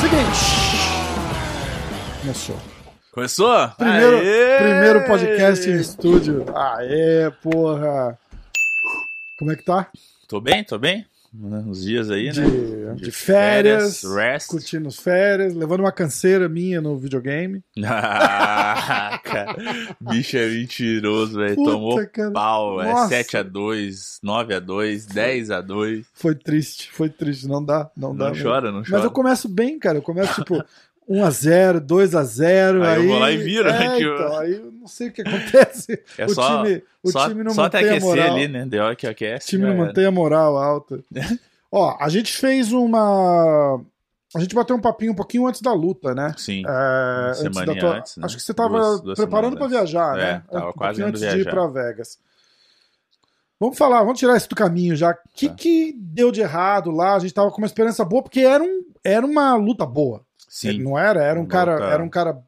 Seguinte. Começou. Começou? Primeiro, Aê! primeiro podcast em estúdio. Aê, porra. Como é que tá? Tô bem, tô bem. Uns dias aí, De, né? de férias, Rest. curtindo as férias, levando uma canseira minha no videogame. Ah, cara, bicho é mentiroso, velho. Tomou cara. pau, é Nossa. 7x2, 9x2, 10x2. Foi triste, foi triste. Não dá, não, dá. Não chora, não chora. Mas eu começo bem, cara. Eu começo tipo 1x0, 2x0. Aí Aí, eu vou lá e viro, é, né, tio? Então, aí eu não sei o que acontece. É o só, time, o só, time não só até mantém a aquecer moral. ali, né? Deu que aquece. O time não era. mantém a moral alta. Ó, a gente fez uma. A gente bateu um papinho um pouquinho antes da luta, né? Sim. É, antes da semaninha tua- antes, né? Acho que você tava Duas- duas preparando pra viajar, antes. né? É, tava um quase antes de ir viajar. pra Vegas. Vamos falar, vamos tirar isso do caminho já. O que, Tá. que deu de errado lá? A gente tava com uma esperança boa, porque era, um, era uma luta boa. Sim. Não era? Era um Uma cara. luta- Era um cara.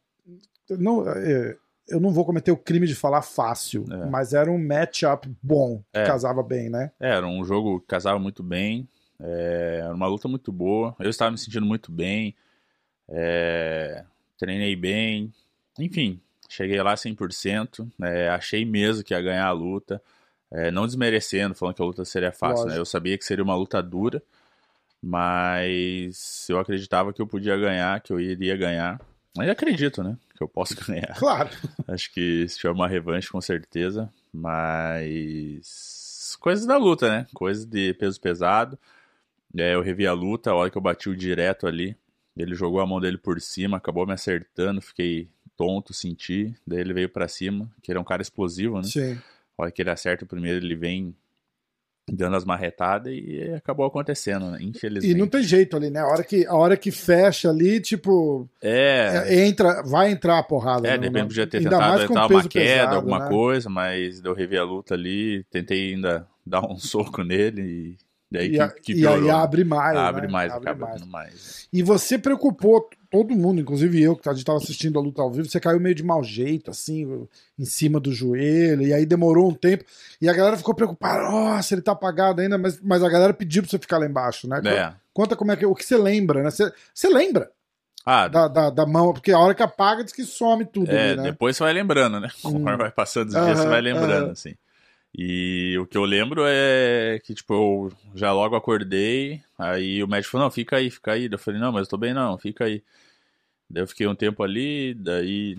Não, é, eu não vou cometer o crime de falar fácil, É. mas era um matchup bom, que É. casava bem, né? É, Era um jogo que casava muito bem, é, era uma luta muito boa. Eu estava me sentindo muito bem, é, treinei bem, enfim, cheguei lá 100%. é, achei mesmo que ia ganhar a luta, não desmerecendo, falando que a luta seria fácil. né? Eu sabia que seria uma luta dura, mas eu acreditava que eu podia ganhar, que eu iria ganhar. Ainda acredito, né? Que eu posso ganhar. Claro. Acho que se tiver uma revanche, com certeza. Mas. Coisas da luta, né? Coisas de peso pesado. É, eu revi a luta, a hora que eu bati o direto ali. Ele jogou a mão dele por cima, acabou me acertando, fiquei tonto, senti. Daí ele veio pra cima, que ele é um cara explosivo, né? Sim. A hora que ele acerta o primeiro, ele vem dando as marretadas e acabou acontecendo, né? Infelizmente. E não tem jeito ali, né? A hora que, a hora que fecha ali, tipo, É, é, entra, vai entrar a porrada. É, né? de repente podia ter Ainda tentado entrar uma queda, pesado, alguma né? coisa, mas eu revi a luta ali, tentei ainda dar um soco nele e daí E, que, a- que e piorou. aí abre mais. abre né? mais, Abre acaba mais. mais. E você preocupou todo mundo, inclusive eu, que a gente tava assistindo a luta ao vivo, você caiu meio de mau jeito, assim, em cima do joelho, e aí demorou um tempo, e a galera ficou preocupada, nossa, ele tá apagado ainda, mas, mas a galera pediu pra você ficar lá embaixo, né? É. Conta como é que, o que você lembra, né? Você, você lembra Ah, da, da, da mão, porque a hora que apaga diz que some tudo é, ali, né? depois você vai lembrando, né? Conforme Hum. vai passando os dias, você Aham, vai lembrando, aham. assim. E o que eu lembro é que, tipo, eu já logo acordei, aí o médico falou, não, fica aí, fica aí. Eu falei, não, mas eu tô bem não, fica aí. Daí eu fiquei um tempo ali, daí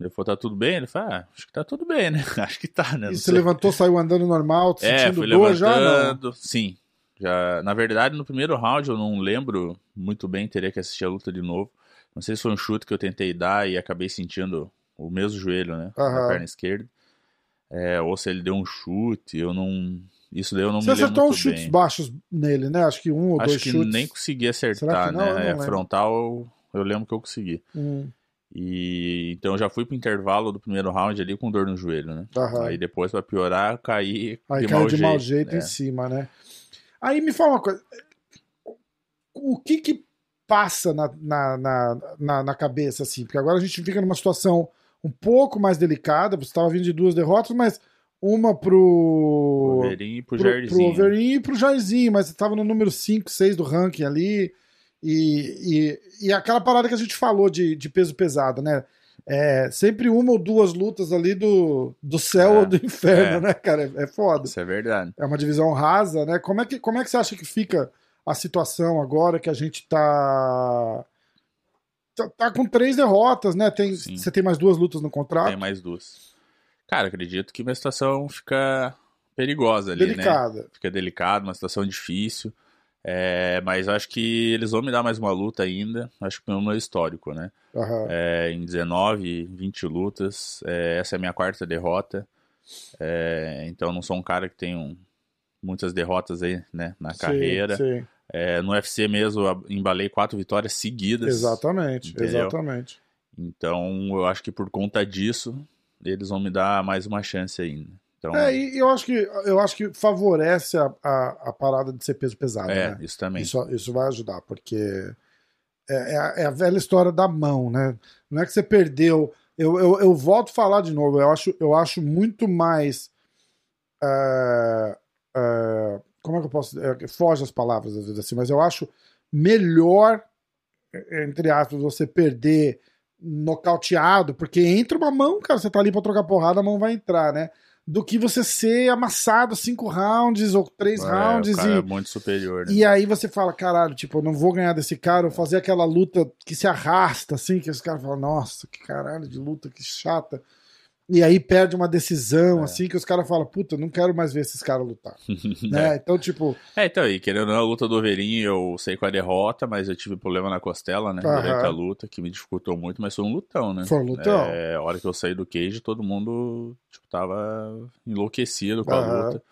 ele falou, tá tudo bem? Ele falou, ah, acho que tá tudo bem, né? Acho que tá, né? E você levantou, saiu andando normal, É, sentindo dor já? Não. Sim. Já, na verdade, no primeiro round eu não lembro muito bem, teria que assistir a luta de novo. Não sei se foi um chute que eu tentei dar e acabei sentindo o mesmo joelho, né? Aham. Na perna esquerda. É, ou se ele deu um chute, eu não. Isso daí eu não Você me lembro acertou muito uns chutes bem. baixos nele, né? Acho que um ou Acho dois que chutes. nem consegui acertar, que não? Né? É, frontal eu, eu lembro que eu consegui. Hum, E então eu já fui pro intervalo do primeiro round ali com dor no joelho, né? aham. Aí depois, pra piorar, eu caí Aí de caiu mau de jeito. mau jeito é. em cima, né? Aí me fala uma coisa. O que que passa na, na, na, na, na cabeça, assim? Porque agora a gente fica numa situação um pouco mais delicada. Você estava vindo de duas derrotas, mas uma pro. Overin e pro, pro, pro Jairzinho. Overeem e pro Jairzinho, mas você estava no número 5, 6 do ranking ali. E, e, e aquela parada que a gente falou de, de peso pesado, né? É sempre uma ou duas lutas ali do, do céu É, ou do inferno, é. né, cara? É, é foda. Isso é verdade. É uma divisão rasa, né? Como é que, como é que você acha que fica a situação agora que a gente tá. Tá, tá com três derrotas, né? Tem, Sim. você tem mais duas lutas no contrato. Tem mais duas. Cara, acredito que minha situação fica perigosa ali, né? delicada. Fica delicada, uma situação difícil. É, mas acho que eles vão me dar mais uma luta ainda. Acho que pelo meu histórico, né? Aham. É, em 19, 20 lutas. É, essa é a minha quarta derrota. É, então não sou um cara que tem um- muitas derrotas aí, né, na Sim, carreira. sim. É, no UFC mesmo eu embalei quatro vitórias seguidas. Exatamente, Entendeu? exatamente. Então eu acho que por conta disso eles vão me dar mais uma chance ainda. Então, É, e eu acho que, eu acho que favorece a, a, a parada de ser peso pesado, é, né? isso também. Isso, isso vai ajudar, porque é, é a, é a velha história da mão, né? Não é que você perdeu Eu, eu, eu volto a falar de novo. Eu acho, eu acho muito mais. é, é, como é que eu posso. É, foge as palavras às vezes assim, mas eu acho melhor, entre aspas, você perder nocauteado, porque entra uma mão, cara, você tá ali pra trocar porrada, a mão vai entrar, né? Do que você ser amassado cinco rounds ou três É, rounds e. é muito superior, né? E aí você fala, caralho, tipo, eu não vou ganhar desse cara, ou fazer aquela luta que se arrasta, assim, que os caras falam, nossa, que caralho de luta, que chata. E aí perde uma decisão, É. assim, que os caras falam, puta, não quero mais ver esses caras lutar. né? Então, tipo, É, então, e querendo ou não, a luta do Overeem, eu sei com a derrota, mas eu tive problema na costela, né? Aham. Durante a luta, que me dificultou muito, mas foi um lutão, né? Foi um lutão. É, a hora que eu saí do cage, todo mundo, tipo, tava enlouquecido com a Aham. luta.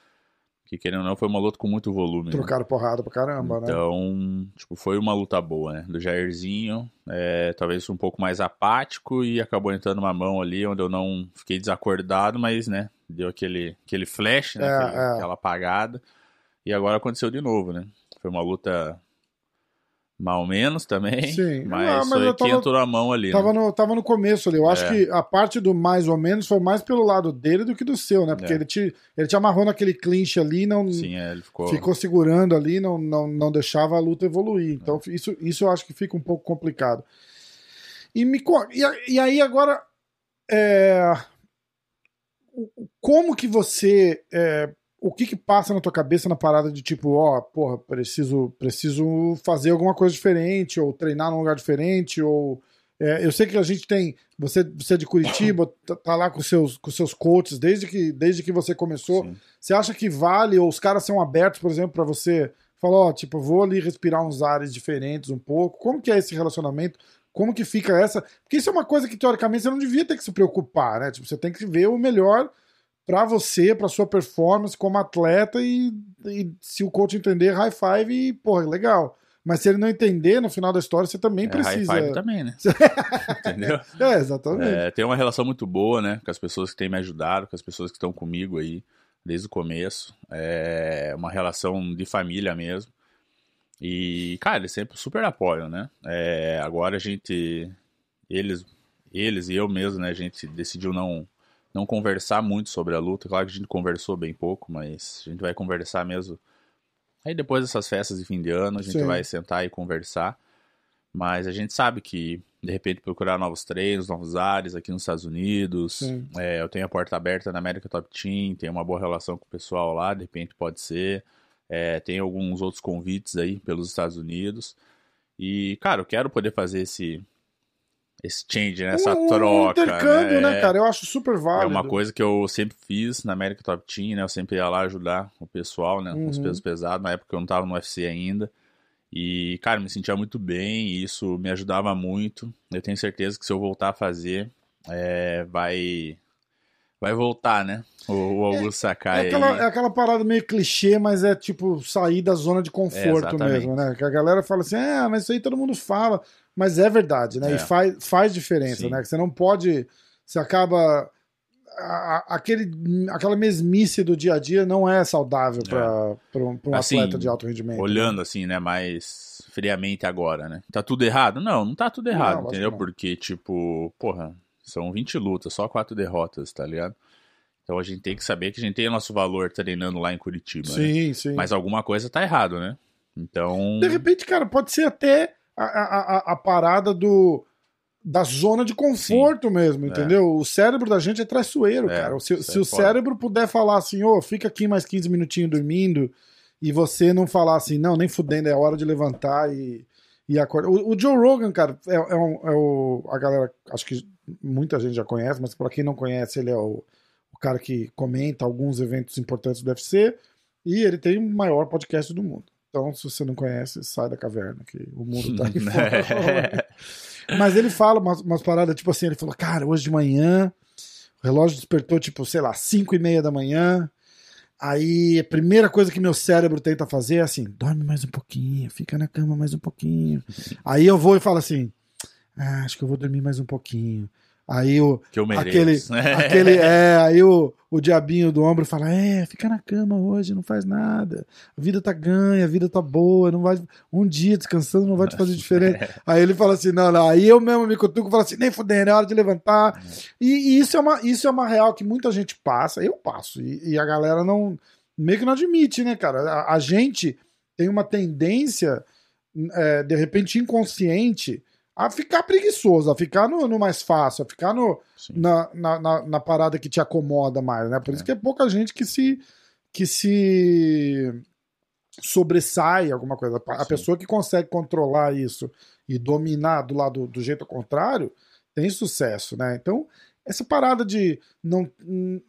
Que querendo ou não, foi uma luta com muito volume. né? trocaram porrada pra caramba, né? Então, tipo, foi uma luta boa, né? Do Jairzinho, é, talvez um pouco mais apático e acabou entrando uma mão ali onde eu não fiquei desacordado, mas, né, deu aquele, aquele flash, né? É, aquele- é. Aquela apagada. E agora aconteceu de novo, né? Foi uma luta mal menos também, Sim. mas, Ah, mas foi que tava- entrou a mão ali, Tava né? no, tava no começo ali. Eu acho É. que a parte do mais ou menos foi mais pelo lado dele do que do seu, né? Porque É. ele, te, ele te amarrou naquele clinch ali, não Sim, é, ele ficou... ficou segurando ali, não, não, não deixava a luta evoluir. É. Então, isso, isso eu acho que fica um pouco complicado. E, me, e, e aí, agora, é, como que você. O que que passa na tua cabeça na parada de tipo, ó, porra, preciso, preciso fazer alguma coisa diferente, ou treinar num lugar diferente, ou. é, eu sei que a gente tem. Você, você é de Curitiba, tá, tá lá com seus, com seus coaches desde que, desde que você começou. Sim. Você acha que vale, ou os caras são abertos, por exemplo, pra você falar, ó, tipo, vou ali respirar uns ares diferentes um pouco? Como que é esse relacionamento? Como que fica essa? Porque isso é uma coisa que, teoricamente, você não devia ter que se preocupar, né? Tipo, você tem que ver o melhor pra você, pra sua performance como atleta e, e se o coach entender, high five e, porra, legal. Mas se ele não entender, no final da história, você também É, high precisa. five também, né? Entendeu? É, exatamente. É, tem uma relação muito boa, né? Com as pessoas que têm me ajudado, com as pessoas que estão comigo aí desde o começo. É uma relação de família mesmo. E, cara, eles sempre super apoiam, né? É, agora a gente, eles, eles e eu mesmo, né? A gente decidiu não, não conversar muito sobre a luta. Claro que a gente conversou bem pouco, mas a gente vai conversar mesmo. Aí depois dessas festas de fim de ano, a gente Sim. vai sentar e conversar. Mas a gente sabe que, de repente, procurar novos treinos, novos ares aqui nos Estados Unidos. É, eu tenho a porta aberta na América Top Team, tenho uma boa relação com o pessoal lá, de repente pode ser. É, tem alguns outros convites aí pelos Estados Unidos. E, cara, eu quero poder fazer esse, esse change, né? essa troca. Intercâmbio, né, É- cara? Eu acho super válido. é uma coisa que eu sempre fiz na América Top Team, né? Eu sempre ia lá ajudar o pessoal, né? Os Uhum. pesos pesados, na época eu não tava no UFC ainda. E, cara, me sentia muito bem e isso me ajudava muito. Eu tenho certeza que se eu voltar a fazer, é, vai vai voltar, né? O, o Augusto Sakai É aquela, aí. é aquela parada meio clichê, mas é tipo sair da zona de conforto exatamente. mesmo, né? Que a galera fala assim, ah, mas isso aí todo mundo fala. Mas é verdade, né? É. E faz, faz diferença, Sim. né? Que você não pode. Você acaba. a- aquele, aquela mesmice do dia a dia não é saudável para um, pra um Assim, atleta de alto rendimento. Olhando assim, né, mais friamente agora, né? Tá tudo errado? Não, não tá tudo errado, Não, entendeu? Porque, tipo, porra, são 20 lutas, só quatro derrotas, tá ligado? Então a gente tem que saber que a gente tem o nosso valor treinando lá em Curitiba, né? Sim, sim. Mas alguma coisa tá errado, né? Então. De repente, cara, pode ser até a, a, a- parada do da zona de conforto mesmo, É. entendeu? O cérebro da gente é traiçoeiro, É, cara. Se, isso se é o foda. cérebro puder falar assim, ô, fica aqui mais 15 minutinhos dormindo, e você não falar assim, não, nem fudendo, é hora de levantar e, e acordar. O, o Joe Rogan, cara, é, é um- é o. A galera, acho que muita gente já conhece, mas pra quem não conhece, ele é o, o cara que comenta alguns eventos importantes do UFC, e ele tem o maior podcast do mundo. Então, se você não conhece, sai da caverna, que o mundo tá aí fora. Mas ele fala umas, umas paradas, tipo assim, ele falou, cara, hoje de manhã, o relógio despertou, tipo, sei lá, 5 e meia da manhã. Aí a primeira coisa que meu cérebro tenta fazer é assim, dorme mais um pouquinho, fica na cama mais um pouquinho. Aí eu vou e falo assim, ah, acho que eu vou dormir mais um pouquinho. Aí o. Que eu Aquele, mereço. né? aquele, é, aí o, o diabinho do ombro fala: É, fica na cama hoje, não faz nada. A vida tá ganha, a vida tá boa, não vai. Um dia descansando não vai te fazer diferente. Aí ele fala assim: Não, não. Aí eu mesmo me cutuco e falo assim: Nem fudendo, é hora de levantar. E, e isso, é uma, isso é uma real que muita gente passa, eu passo, e, e a galera não. Meio que não admite, né, cara? A, a gente tem uma tendência, é, de repente inconsciente, a ficar preguiçoso, a ficar no, no mais fácil, a ficar no, na, na, na, na parada que te acomoda mais, né? Por isso É. que é pouca gente que se que se sobressai alguma coisa. A Sim. pessoa que consegue controlar isso e dominar do lado do jeito contrário tem sucesso, né? Então, essa parada de não,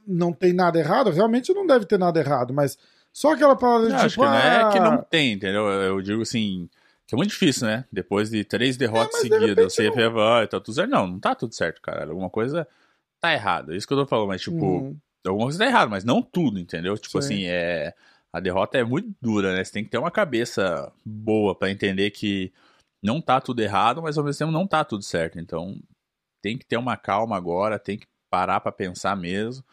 não tem nada errado, realmente não deve ter nada errado, mas só aquela parada de Não, acho tipo, que não é ah, que não tem, entendeu? Eu digo assim, que é muito difícil, né? Depois de três derrotas mas de seguidas, repente você não- vai, tá tudo certo. Não, não tá tudo certo, cara. Alguma coisa tá errada. É isso que eu tô falando, mas tipo, uhum, alguma coisa tá errada, mas não tudo, entendeu? Tipo Sim. assim, é. A derrota é muito dura, né? Você tem que ter uma cabeça boa pra entender que não tá tudo errado, mas ao mesmo tempo não tá tudo certo. Então, tem que ter uma calma agora, tem que parar pra pensar mesmo.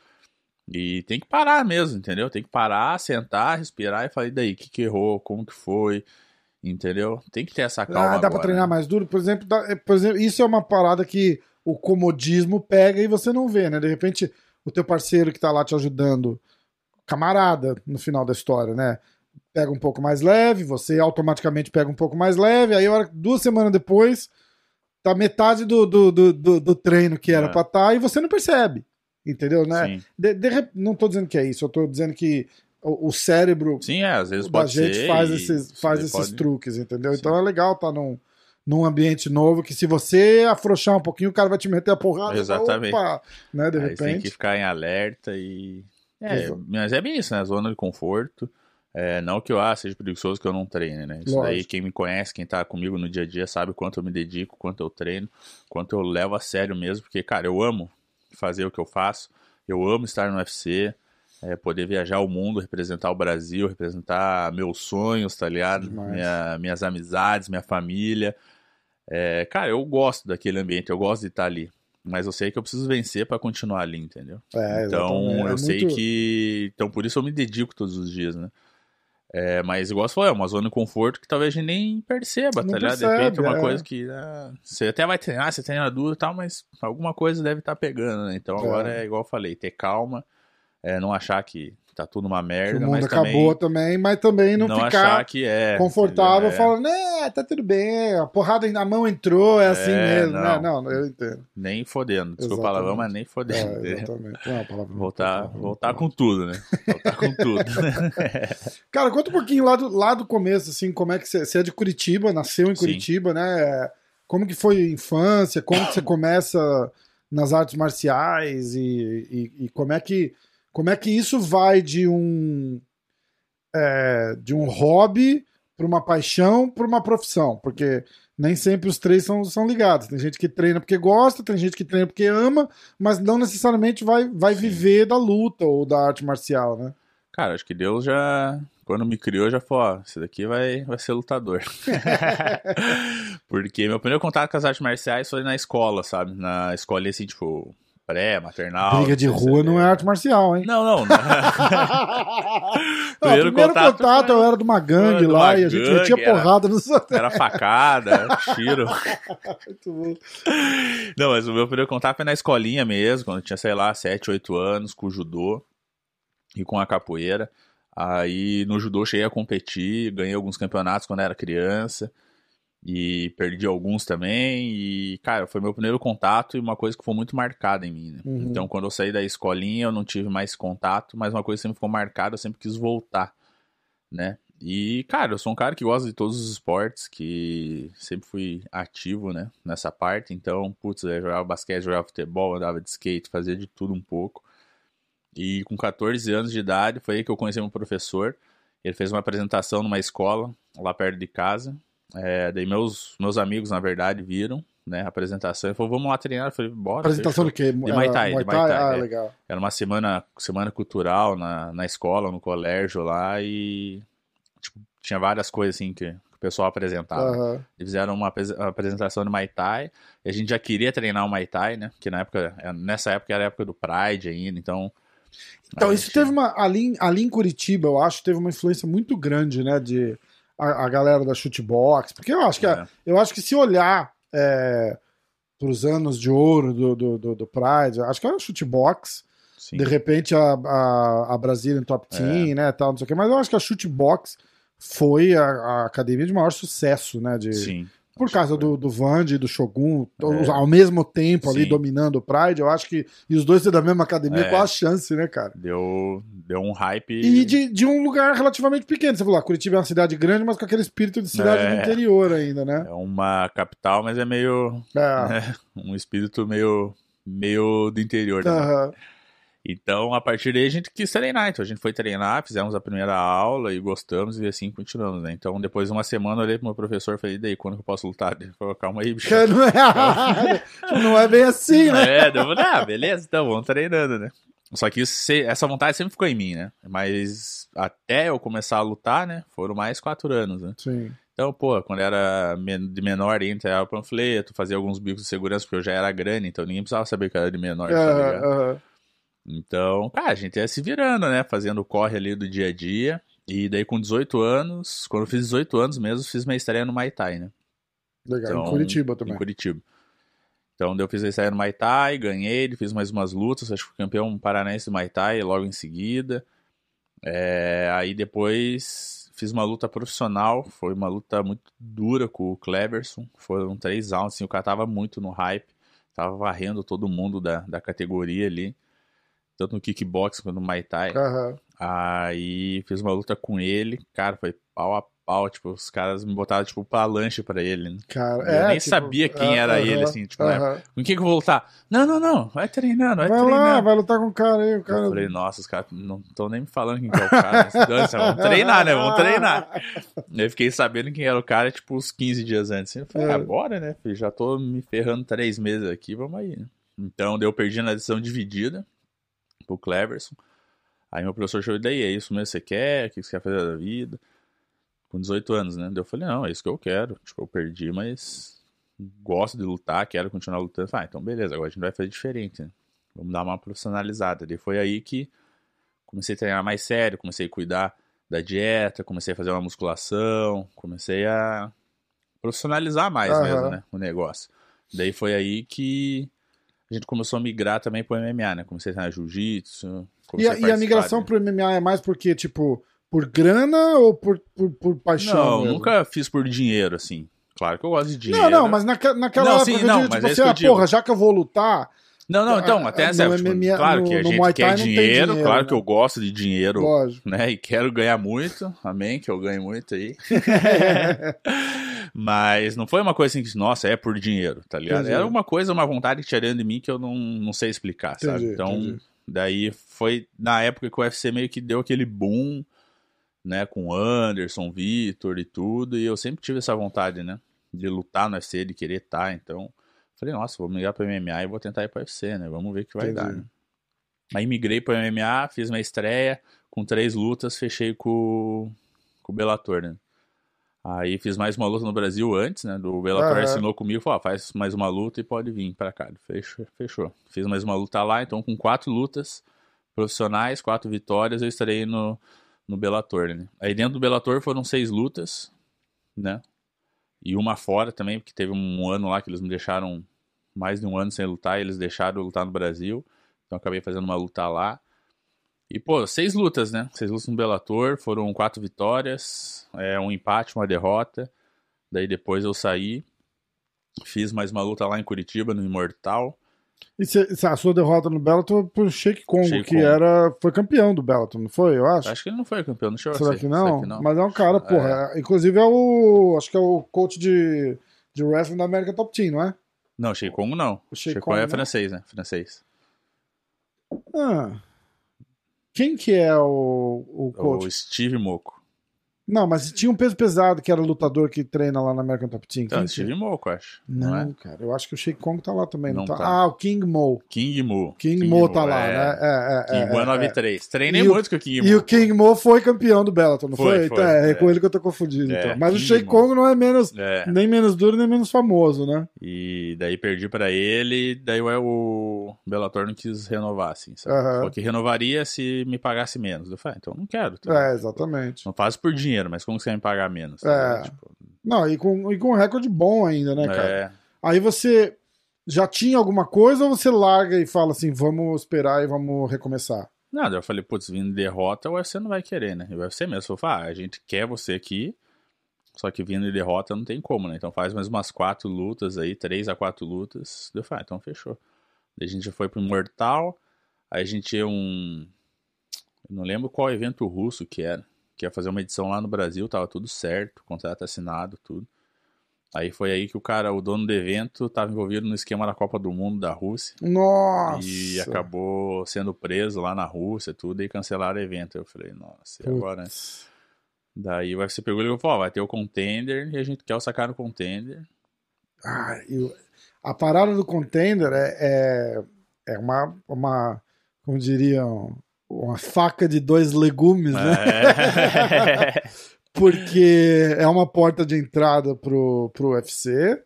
E tem que parar mesmo, entendeu? Tem que parar, sentar, respirar e falar, e daí, o que, que errou, como que foi, entendeu? Tem que ter essa calma Ah, dá agora. pra treinar mais duro? Por exemplo, dá- é, por exemplo, isso é uma parada que o comodismo pega e você não vê, né? De repente, o teu parceiro que tá lá te ajudando, camarada, no final da história, né? Pega um pouco mais leve, você automaticamente pega um pouco mais leve, aí hora- duas semanas depois, tá metade do, do, do, do- do treino que era É. pra estar e você não percebe. Entendeu, né? De- de não tô dizendo que é isso, eu tô dizendo que o, o cérebro Sim, é, às vezes da gente faz esses, faz esses pode- truques, entendeu? Sim. Então é legal estar num, num ambiente novo que se você afrouxar um pouquinho, o cara vai te meter a porrada. Exatamente. Opa, né, de Aí você tem que repente. ficar em alerta e. É, Exato. mas é bem isso, né? Zona de conforto. É, não que eu ah, seja preguiçoso que eu não treine, né? Isso daí, Lógico. quem me conhece, quem tá comigo no dia a dia, sabe quanto eu me dedico, quanto eu treino, quanto eu levo a sério mesmo, porque, cara, eu amo fazer o que eu faço, eu amo estar no UFC, é, poder viajar o mundo, representar o Brasil, representar meus sonhos, tá ligado? Minha- minhas amizades, minha família. É, cara, eu gosto daquele ambiente, eu gosto de estar ali. Mas eu sei que eu preciso vencer pra continuar ali, entendeu? É, Então. É eu sei muito- que. Então, por isso eu me dedico todos os dias, né? É, mas, igual você falou, é uma zona de conforto que talvez a gente nem perceba, Não tá ligado? De repente é uma é. coisa que. ah, você até vai treinar, você treina duro e tal, mas alguma coisa deve estar pegando, né? Então, É. agora é igual eu falei, ter calma, é, não achar que tá tudo uma que merda, o mundo mas acabou também. também, mas também não, Não ficar que é. confortável? É, falando, né, tá tudo bem, a porrada na mão entrou, é assim É, mesmo. Né? não. Não, eu entendo. Nem fodendo. Desculpa o palavrão, mas nem É, fodendo. exatamente. Não, a palavra não Voltar, falar. voltar com tudo, né? Voltar com tudo. Cara, conta um pouquinho lá do, lá do começo, assim, como é que você, você é de Curitiba, nasceu em Sim. Curitiba, né? Como que foi a infância, como que você começa nas artes marciais e, e, e como é que como é que isso vai de um é, de um hobby para uma paixão para uma profissão, porque nem sempre os três são, são ligados. Tem gente que treina porque gosta, tem gente que treina porque ama, mas não necessariamente vai, vai Sim. viver da luta ou da arte marcial, né? Cara, acho que Deus já, quando me criou, já falou, ó, esse daqui vai, vai ser lutador. Porque meu primeiro contato com as artes marciais foi na escola, sabe? Na escola, assim, tipo, pré, maternal. Briga de não rua não é arte marcial, hein? Não, não. Não, Primeiro primeiro contato, contato eu era de uma gangue de uma lá e a gente metia era- porrada nos. Era facada, tiro. Muito bom. Não, mas o meu primeiro contato foi na escolinha mesmo, quando eu tinha, sei lá, 7, 8 anos, com o judô e com a capoeira. Aí no judô cheguei a competir, ganhei alguns campeonatos quando era criança e perdi alguns também. E, cara, foi meu primeiro contato e uma coisa que foi muito marcada em mim. Né? Uhum. Então, quando eu saí da escolinha, eu não tive mais contato, mas uma coisa que sempre ficou marcada, eu sempre quis voltar, né? E, cara, eu sou um cara que gosta de todos os esportes, que sempre fui ativo, né, nessa parte. Então, putz, eu jogava basquete, jogava futebol, andava de skate, fazia de tudo um pouco. E com 14 anos de idade, foi aí que eu conheci meu professor. Ele fez uma apresentação numa escola, lá perto de casa. É, daí meus, meus amigos, na verdade, viram, né, a apresentação. Ele falou, vamos lá treinar. Eu falei, bora. Apresentação fechou. do quê? De Muay Thai, de Muay Thai, Ah, é. legal. Era uma semana, semana cultural na, na escola, no colégio lá, e tipo, tinha várias coisas assim que, que o pessoal apresentava. Aham. Eles fizeram uma apres- apresentação de Muay Thai, e a gente já queria treinar o Muay Thai, né? Que na época, nessa época era a época do Pride ainda, então... Então, isso gente- teve uma. Ali, em- ali em Curitiba, eu acho, teve uma influência muito grande, né? De a, a galera da chutebox. Porque eu acho que, É. eu acho que se olhar é, para os anos de ouro do, do, do, do Pride, acho que é a chutebox. Sim. De repente a, a, a Brazilian Top É. Team, né? Tal, não sei o quê. Mas eu acho que a chutebox foi a, a academia de maior sucesso, né? De, Sim. Por causa do, do Vand e do Shogun, todos É. ao mesmo tempo ali Sim. dominando o Pride, eu acho que. E os dois ser da mesma academia, É. qual a chance, né, cara? Deu, deu um hype. E de, de um lugar relativamente pequeno. Você falou, ah, Curitiba é uma cidade grande, mas com aquele espírito de cidade É. do interior ainda, né? É uma capital, mas é meio. É. né, um espírito meio. meio do interior. né? Então, a partir daí a gente quis treinar. Então, a gente foi treinar, fizemos a primeira aula e gostamos e assim continuamos, né? Então, depois de uma semana, eu olhei pro meu professor e falei, e daí, quando que eu posso lutar? Ele falou, calma aí, bicho. Não é, não é bem assim, né? É, deu, ah, beleza, então, vamos treinando, né? Só que isso, essa vontade sempre ficou em mim, né? Mas até eu começar a lutar, né? Foram mais quatro anos, né? Sim. Então, pô, quando era de menor, entregava panfleto, fazia alguns bicos de segurança, porque eu já era grande, então ninguém precisava saber que eu era de menor, tá Aham, ligado? aham. Então, cara, a gente ia se virando, né? Fazendo o corre ali do dia a dia. E daí, com 18 anos, quando eu fiz 18 anos mesmo, fiz minha estreia no Muay Thai, né? Legal. Então, em Curitiba também. Em Curitiba. Então, eu fiz a estreia no Muay Thai, ganhei, fiz mais umas lutas, acho que fui campeão paranaense do Muay Thai logo em seguida. É, aí depois fiz uma luta profissional, foi uma luta muito dura com o Cleverson, foram três rounds, assim, o cara tava muito no hype, tava varrendo todo mundo da, da categoria ali, tanto no kickbox quanto no Muay Thai. Aham. Aí fiz uma luta com ele, cara, foi pau a pau, tipo, os caras me botaram, tipo, pra lanche pra ele, né? Cara, Eu é, nem tipo, sabia quem é, era aham, ele, assim, tipo, na aham. Com quem que eu vou lutar? Não, não, não, vai treinando, vai, Vai treinando. lá, vai lutar com o cara aí, o cara. Eu falei, nossa, os caras não estão nem me falando quem que é o cara. Dança, vamos treinar, né? Vamos treinar. Eu fiquei sabendo quem era o cara, tipo, uns 15 dias antes. Eu falei, É. bora, né? filho? Já tô me ferrando três meses aqui, vamos aí. né? Então, daí eu perdi na decisão dividida pro Cleverson. Aí meu professor chegou, e daí, é isso mesmo que você quer? O que você quer fazer da vida? Com 18 anos, né? Daí eu falei, não, é isso que eu quero. Tipo, eu perdi, mas gosto de lutar, quero continuar lutando. Falei, ah, então beleza, agora a gente vai fazer diferente, né? Vamos dar uma profissionalizada. Daí foi aí que comecei a treinar mais sério, comecei a cuidar da dieta, comecei a fazer uma musculação, comecei a profissionalizar mais Aham. mesmo, né, o negócio. Daí foi aí que a gente começou a migrar também pro MMA, né? Comecei a treinar jiu-jitsu. E a, e a migração participar pro MMA é mais porque, tipo, por grana ou por, por, por paixão? Não, mesmo? nunca fiz por dinheiro, assim. Claro que eu gosto de dinheiro. Não, não, mas naque, naquela Não, época sim, eu não, digo, mas tipo é assim, eu ah, digo. porra, já que eu vou lutar, Não, não, então, Ah, até no essa época, tipo, MMA claro no- que a gente quer dinheiro, dinheiro, claro né? que eu gosto de dinheiro, lógico. né? E quero ganhar muito, amém, que eu ganho muito aí. Mas não foi uma coisa assim que, nossa, é por dinheiro, tá ligado? Entendi. Era uma coisa, uma vontade que dentro de mim que eu não, não sei explicar, sabe? Entendi, Então, entendi. daí foi na época que o UFC meio que deu aquele boom, né? Com Anderson, Vitor e tudo, e eu sempre tive essa vontade, né? De lutar no UFC, de querer estar, então... Falei, nossa, vou migrar pro MMA e vou tentar ir pro UFC, né? Vamos ver o que vai dar, né? Aí migrei pro MMA, fiz minha estreia, com três lutas, fechei com, com o Bellator, né? Aí fiz mais uma luta no Brasil antes, né? Do Bellator Aham. assinou comigo, falou, ó, faz mais uma luta e pode vir pra cá. Fechou, fechou. Fiz mais uma luta lá, então com quatro lutas profissionais, quatro vitórias, eu estarei no, no Bellator, né? Aí dentro do Bellator foram seis lutas, né? E uma fora também, porque teve um ano lá que eles me deixaram mais de um ano sem lutar, e eles deixaram eu lutar no Brasil. Então acabei fazendo uma luta lá. E, pô, seis lutas, né? Seis lutas no Bellator, foram quatro vitórias, é, um empate, uma derrota. Daí depois eu saí, fiz mais uma luta lá em Curitiba, no Imortal. E cê- cê- a sua derrota no Bellator pro Sheik Congo, Sheik que Congo. era, foi campeão do Bellator, não foi? Eu acho. Acho que ele não foi campeão, não a Será ser. que não? Será que Mas é um cara, porra. é- inclusive é o. Acho que é o coach de, de wrestling da América Top Team, não é? Não, Sheikong não. O Sheik Sheikong é Congo, não? francês, né? Francês. Ah. Quem que é o, o O coach? Steve Moco. Não, mas tinha um peso pesado que era lutador que treina lá na American Top Team. Então, Steve que- Moco, acho. Não, Não, é? cara, eu acho que o Sheik Kong tá lá também. Não, Não tá? tá. Ah, o King Mo. King Mo. King, Mo tá lá, é. né? É, é, King é, Mo é é, 93. Treinei E o- muito com o King Mo. E o King Mo foi campeão do Bellator, não foi? Foi, foi, é, é é. com ele que eu tô confundido. É, então. Mas o King Sheik Mo. Kong não é menos, É. nem menos duro, nem menos famoso, né? E daí perdi pra ele, daí o- o Bellator não quis renovar, assim, sabe? Aham. Falou que renovaria se me pagasse menos. Eu falei, ah, então eu não quero. tá? É, exatamente. Não faço por dinheiro, mas como você vai me pagar menos? É. Tipo, Não, e com, e com um recorde bom ainda, né, cara? é, Aí você já tinha alguma coisa ou você larga e fala assim, vamos esperar e vamos recomeçar? Nada, eu falei, putz, vindo derrota, o UFC não vai querer, né? O UFC mesmo falou, ah, a gente quer você aqui, só que vindo de derrota não tem como, né? Então faz mais umas quatro lutas aí, três a quatro lutas. Eu falei, ah, então fechou. Daí a gente foi pro Imortal, aí a gente ia um... Eu não lembro qual evento russo que era, que ia fazer uma edição lá no Brasil, tava tudo certo, contrato assinado, tudo. Aí foi aí que o cara, o dono do evento, tava envolvido no esquema da Copa do Mundo da Rússia. Nossa! E acabou sendo preso lá na Rússia, tudo, e cancelaram o evento. Eu falei, nossa, e agora? né? Daí o UFC pegou e falou, ó, vai ter o contender e a gente quer o sacar no contender. Ah, e o- a parada do contender é, é, é uma, uma, como diriam, uma faca de dois legumes, né? É. Porque é uma porta de entrada pro, pro UFC,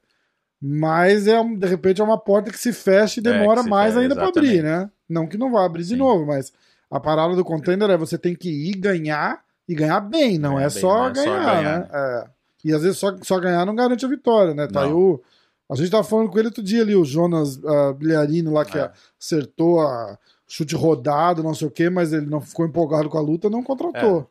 mas é de repente é uma porta que se fecha e É, demora se mais fecha, ainda para abrir, né? Não que não vá abrir de Sim. novo, mas a parada do contender é você tem que ir ganhar e ganhar bem, não Ganhar é bem, só não é só ganhar, ganhar, né? É. E às vezes só, só ganhar não garante a vitória, né? Tá o, a gente tava falando com ele outro dia ali, o Jonas uh, Bilharino lá, que É. acertou a chute rodado, não sei o quê, mas ele não ficou empolgado com a luta, não contratou.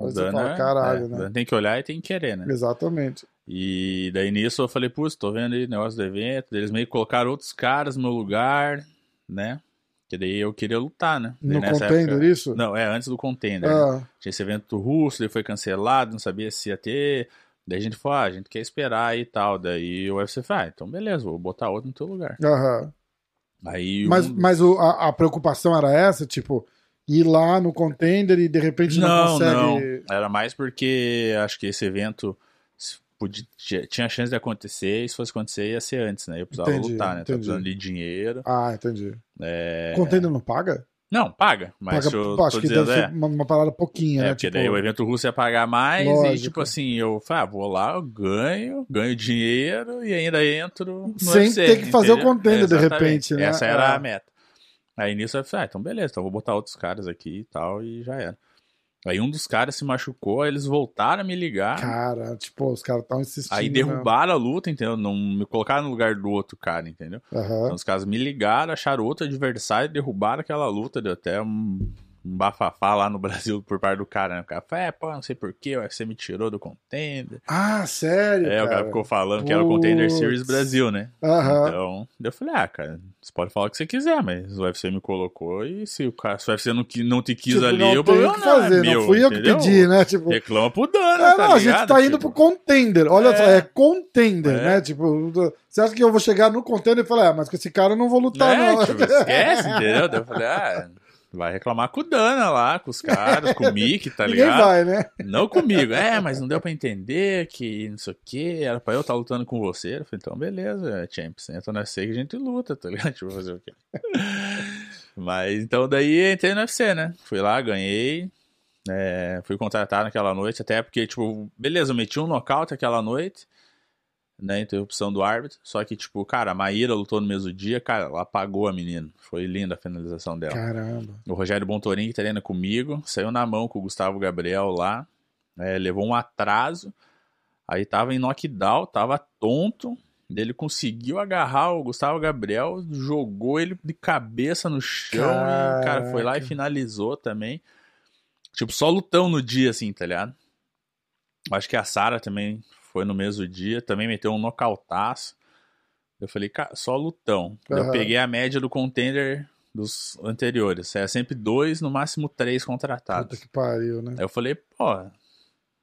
Aí você fala, é- caralho, é, né? Tem que olhar e tem que querer, né? Exatamente. E daí nisso eu falei, putz, tô vendo aí o negócio do evento. Eles meio que colocaram outros caras no meu lugar, né? Que daí eu queria lutar, né? Daí No contender, época- isso? Não, é antes do contender. né? Ah, Tinha esse evento russo, ele foi cancelado, não sabia se ia ter. Daí a gente falou, ah, a gente quer esperar aí e tal. Daí o UFC falou, ah, então beleza, vou botar outro no teu lugar. aham. Aí Mas, um- mas o- a, a preocupação era essa, tipo, ir lá no contender e de repente não, não, consegue. não. Era mais porque acho que esse evento podia- tinha- chance de acontecer, e se fosse acontecer ia ser antes, né? Eu precisava Entendi, lutar, né? Entendi. precisando de dinheiro. Ah, entendi. É... Contender não paga? Não, paga, mas paga eu acho que dizendo, deve é, ser uma, uma parada pouquinha, é, né? porque Tipo, daí o evento russo ia pagar mais e, Lógico. tipo assim, eu falei, ah, vou lá, eu ganho, ganho dinheiro e ainda entro no Sem UFC, ter que fazer o contender, de Exatamente. repente, né? Essa era É. a meta. Aí nisso eu falei, ah, então beleza, então vou botar outros caras aqui e tal, e já era. Aí um dos caras se machucou, aí eles voltaram a me ligar, Cara, tipo, os caras estão insistindo. aí né? derrubaram a luta, entendeu? Não me colocaram no lugar do outro cara, entendeu? Aham. Então os caras me ligaram, acharam outro adversário, derrubaram aquela luta, deu até um, um bafafá lá no Brasil por parte do cara, né? O cara falou, é, pô, não sei porquê, o UFC me tirou do contender. Ah, sério? É, o cara cara ficou falando que era o Contender Putz. Series Brasil, né? Aham. Então, eu falei, ah, cara, você pode falar o que você quiser, mas o UFC me colocou e se o, cara, se o UFC não, não te quis Tipo, ali, não eu problema que não é fazer, meu, não fui eu que pedi, né? Tipo, Reclama pro Dana, É, tá não, a gente tá indo Tipo, pro contender. Olha É. só, é contender, É. né? Tipo, você acha que eu vou chegar no contender e falar, ah, mas com esse cara eu não vou lutar, É, não. tipo, esquece, entendeu? Eu falei, ah, vai reclamar com o Dana lá, com os caras, com o Mickey, tá Ninguém ligado? vai, né? Não comigo. É, mas não deu pra entender que não sei o que, era pra eu estar lutando com você. Eu falei, então beleza, Champs, entra no UFC que a gente luta, tá ligado? Tipo, fazer o quê? mas então daí entrei no UFC, né? Fui lá, ganhei. é, fui contratado naquela noite, até porque, tipo, beleza, eu meti um nocaute aquela noite, né? Interrupção do árbitro. Só que, tipo, cara, a Maíra lutou no mesmo dia, cara, ela apagou a menina. Foi linda a finalização dela. Caramba. O Rogério Bontorin, que treina comigo, saiu na mão com o Gustavo Gabriel lá, é, levou um atraso, aí tava em knockdown, tava tonto, ele conseguiu agarrar o Gustavo Gabriel, jogou ele de cabeça no chão e, cara, foi lá e finalizou também. Tipo, só lutão no dia, assim, tá ligado? Acho que a Sara também foi no mesmo dia, também meteu um nocautaço. Eu falei, só lutão. Daí Eu peguei a média do contender dos anteriores. É sempre dois, no máximo três contratados. Puta que pariu, né? Aí eu falei, pô,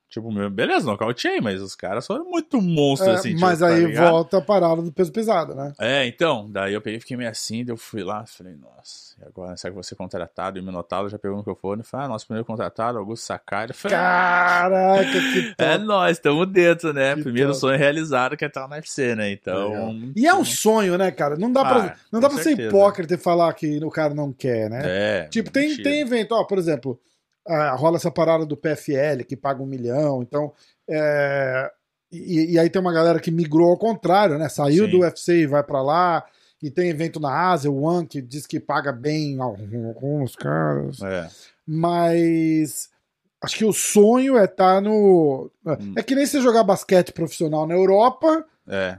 Tipo, beleza, nocauteei, mas os caras foram muito monstros, É, assim. tipo, mas tá aí ligado? volta a parada do peso pesado, né? É, então, daí eu peguei, fiquei meio assim, daí eu fui lá, falei, nossa, e agora, será que ser contratado? E o Minotauro já pegou o microfone e falou, ah, nosso primeiro contratado, Augusto Sakai. Falei, Caraca, que top. é nós, estamos dentro, né? Que Primeiro top. sonho realizado que é estar na UFC, né? Então. Legal. E é um sonho, né, cara? Não dá Ah, pra, não dá pra ser hipócrita e falar que o cara não quer, né? É. Tipo, tem, tem evento, ó, por exemplo, ah, rola essa parada do PFL que paga um milhão, então. é, e, e aí tem uma galera que migrou ao contrário, né? Saiu Sim. do UFC e vai pra lá. E tem evento na Ásia, o One, que diz que paga bem alguns caras. É. Mas acho que o sonho é estar no. Hum. É que nem você jogar basquete profissional na Europa, É.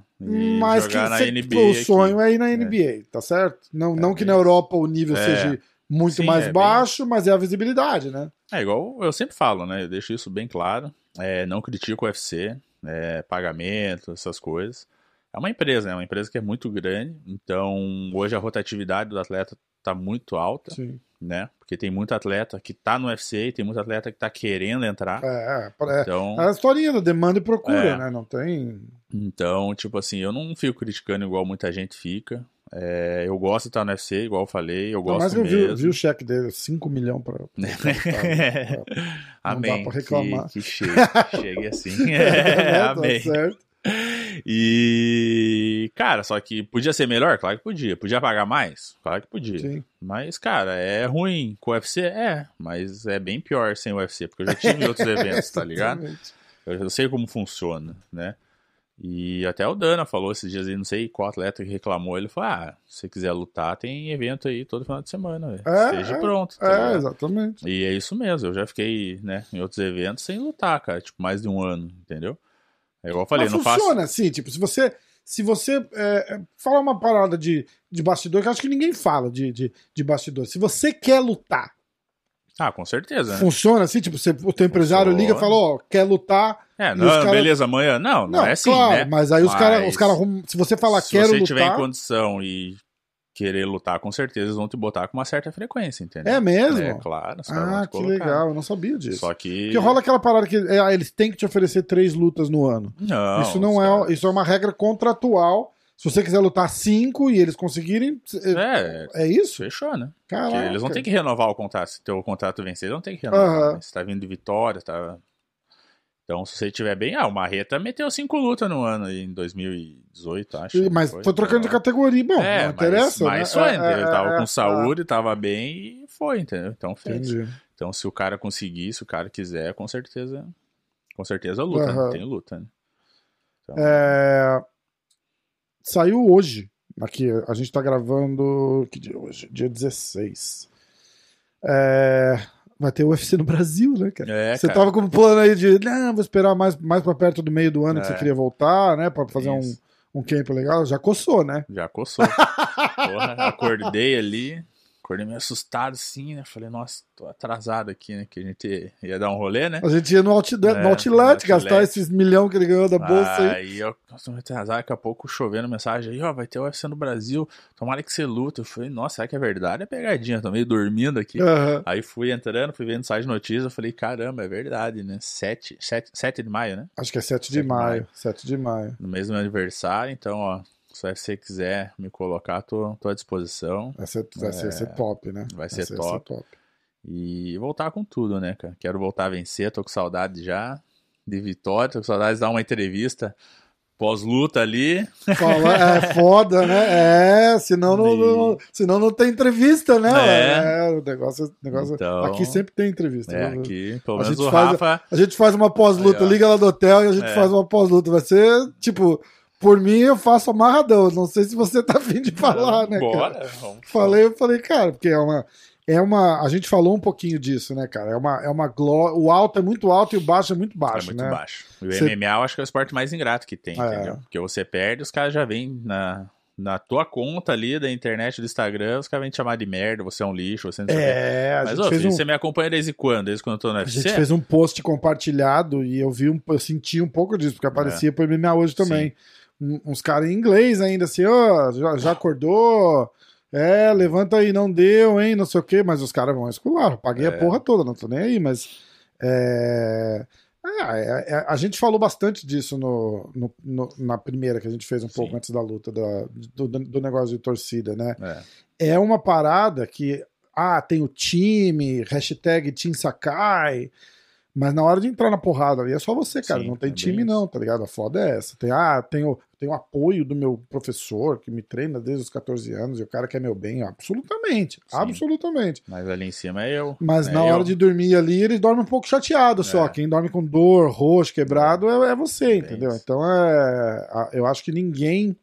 Mas que na você- o aqui. sonho é ir na NBA, tá certo? Não, não que na bem Europa o nível É. seja muito Sim, mais é bem- baixo, mas é a visibilidade, né? É igual eu sempre falo, né? Eu deixo isso bem claro. É, não critico o UFC, é, pagamento, essas coisas. É uma empresa, né? Uma empresa que é muito grande. Então, hoje a rotatividade do atleta tá muito alta, Sim. né? Porque tem muito atleta que tá no UFC e tem muito atleta que tá querendo entrar. É, é, Então, é a historinha da demanda e procura, É. né? Não tem. então, tipo assim, eu não fico criticando igual muita gente fica. É, eu gosto de estar no UFC, igual eu falei, eu Mas gosto eu vi, mesmo. vi o cheque dele, 5 milhões pra. pra- Amém. pra reclamar. Que, que chegue, chegue assim. Né? É, Tá amém. certo. E, cara, só que podia ser melhor? Claro que podia. Podia pagar mais? Claro que podia. Sim. Mas, cara, é ruim com o UFC? É, mas é bem pior sem o UFC, porque eu já tive outros eventos, tá ligado? Eu, eu sei como funciona, né? E até o Dana falou esses dias aí, não sei qual atleta que reclamou, ele falou, ah, se você quiser lutar, tem evento aí todo final de semana. É, Esteja é, pronto, tá É, exatamente. E é isso mesmo, eu já fiquei, né, em outros eventos sem lutar, cara, tipo, mais de um ano, entendeu? É igual eu falei, Mas não faço... funciona assim, tipo, se você. Se você é, é, fala uma parada de, de bastidor, que eu acho que ninguém fala de, de, de bastidor. Se você quer lutar, Ah, com certeza, né? funciona assim? Tipo, você, o teu empresário Funciona. liga e fala, ó, quer lutar. É, não, cara- beleza, amanhã. Não, não, é assim, claro, né? mas aí os caras, os cara, arrumam- se você falar Se quero você tiver em lutar, condição e querer lutar, com certeza eles vão te botar com uma certa frequência, entendeu? é mesmo? É, claro. ah, que legal, eu não sabia disso. Só que... Porque rola aquela parada que é, eles têm que te oferecer três lutas no ano. Não, isso não é, isso é uma regra contratual. Se você quiser lutar cinco e eles conseguirem, é, É, é isso? fechou, né? Caraca. Porque eles vão ter que renovar o contrato. Se teu contrato vencer, eles vão ter que renovar. Aham. né? Você tá vindo de vitória, tá... Então, se você tiver bem... Ah, o Marreta meteu cinco lutas no ano aí, em 2018, acho. E- Mas Foi, foi trocando de categoria. Bom, É, não interessa. mas, né? mas foi, É, é, ele tava é, com saúde, tava bem e foi, entendeu? Então é. fez. Entendi. Então, se o cara conseguir, se o cara quiser, com certeza. Com certeza luta, Aham. né? Tem luta, né? Então, É, Saiu hoje. Aqui, a gente tá gravando. Que dia é hoje? Dia 16. É, Vai ter UFC no Brasil, né, cara? É, você cara. tava com um plano aí de. Não, vou esperar mais, mais pra perto do meio do ano que É. você queria voltar, né? Pra fazer um, um camp legal. Já coçou, né? Já coçou. Porra, acordei ali. Acordei meio assustado assim, né? Falei, nossa, tô atrasado aqui, né? Que a gente ia dar um rolê, né? A gente ia no Outlet, É, no outlet, gastar esses milhão que ele ganhou da bolsa aí. Aí eu, nossa, vai atrasar, daqui a pouco chovendo mensagem aí, ó, vai ter UFC no Brasil, tomara que você luta. Eu falei, nossa, será que é verdade? É pegadinha, tô meio dormindo aqui. Aham. Aí fui entrando, fui vendo site de notícias, eu falei, caramba, é verdade, né? 7, 7, 7 de maio, né? Acho que é 7 de 7 de maio. maio. 7 de maio. No mesmo aniversário, então, ó, se você quiser me colocar, tô, tô à disposição. Vai ser, vai ser, É. ser top, né? Vai ser top. E voltar com tudo, né, cara? Quero voltar a vencer, tô com saudade já de vitória, tô com saudade de dar uma entrevista pós-luta ali. Fala, é foda, né? É, senão não, E- não- senão não tem entrevista, né? É. É, o negócio, negócio Então- aqui sempre tem entrevista. É, viu? aqui, pelo A menos gente o faz- Rafa. A gente faz uma pós-luta, liga lá do hotel e a gente É. faz uma pós-luta. Vai ser, tipo, por mim eu faço amarradão. Não sei se você tá afim de falar, né, cara? Bora, vamos. Falei, eu falei, cara, porque é uma. É uma. A gente falou um pouquinho disso, né, cara? É uma, é uma glória. O alto é muito alto e o baixo é muito baixo, é muito né? baixo. O Cê- MMA eu acho que é o esporte mais ingrato que tem, É. entendeu? Porque você perde, os caras já vêm na, na tua conta ali da internet, do Instagram, os caras vêm te chamar de merda, você é um lixo, você não quê. É, a Mas, ô, filho, um. você me acompanha desde quando? Desde quando eu tô no A UFC? gente fez um post compartilhado e eu vi um, eu senti um pouco disso, porque aparecia pro MMA hoje também. Um- uns caras em inglês ainda, assim, ó, já, já acordou, é, levanta aí, não deu, hein, não sei o quê, mas os caras vão escular, paguei a É. porra toda, não tô nem aí, mas é, É, é, é, a gente falou bastante disso no, no, no, na primeira que a gente fez um Sim. pouco antes da luta da, do, do, negócio de torcida, né? É. é uma parada que ah, tem o time, hashtag Team Sakai, mas na hora de entrar na porrada ali é só você, cara. Sim, não tem é time, não, tá ligado? A foda é essa. Tem, ah, tenho, tenho apoio do meu professor que me treina desde os 14 anos e o cara quer meu bem. Absolutamente. Sim. Absolutamente. Mas ali em cima é eu. Mas é na hora de dormir ali, ele dorme um pouco chateado só. É. Quem dorme com dor, roxo, quebrado é, é você, entendeu? Então é. Eu acho que ninguém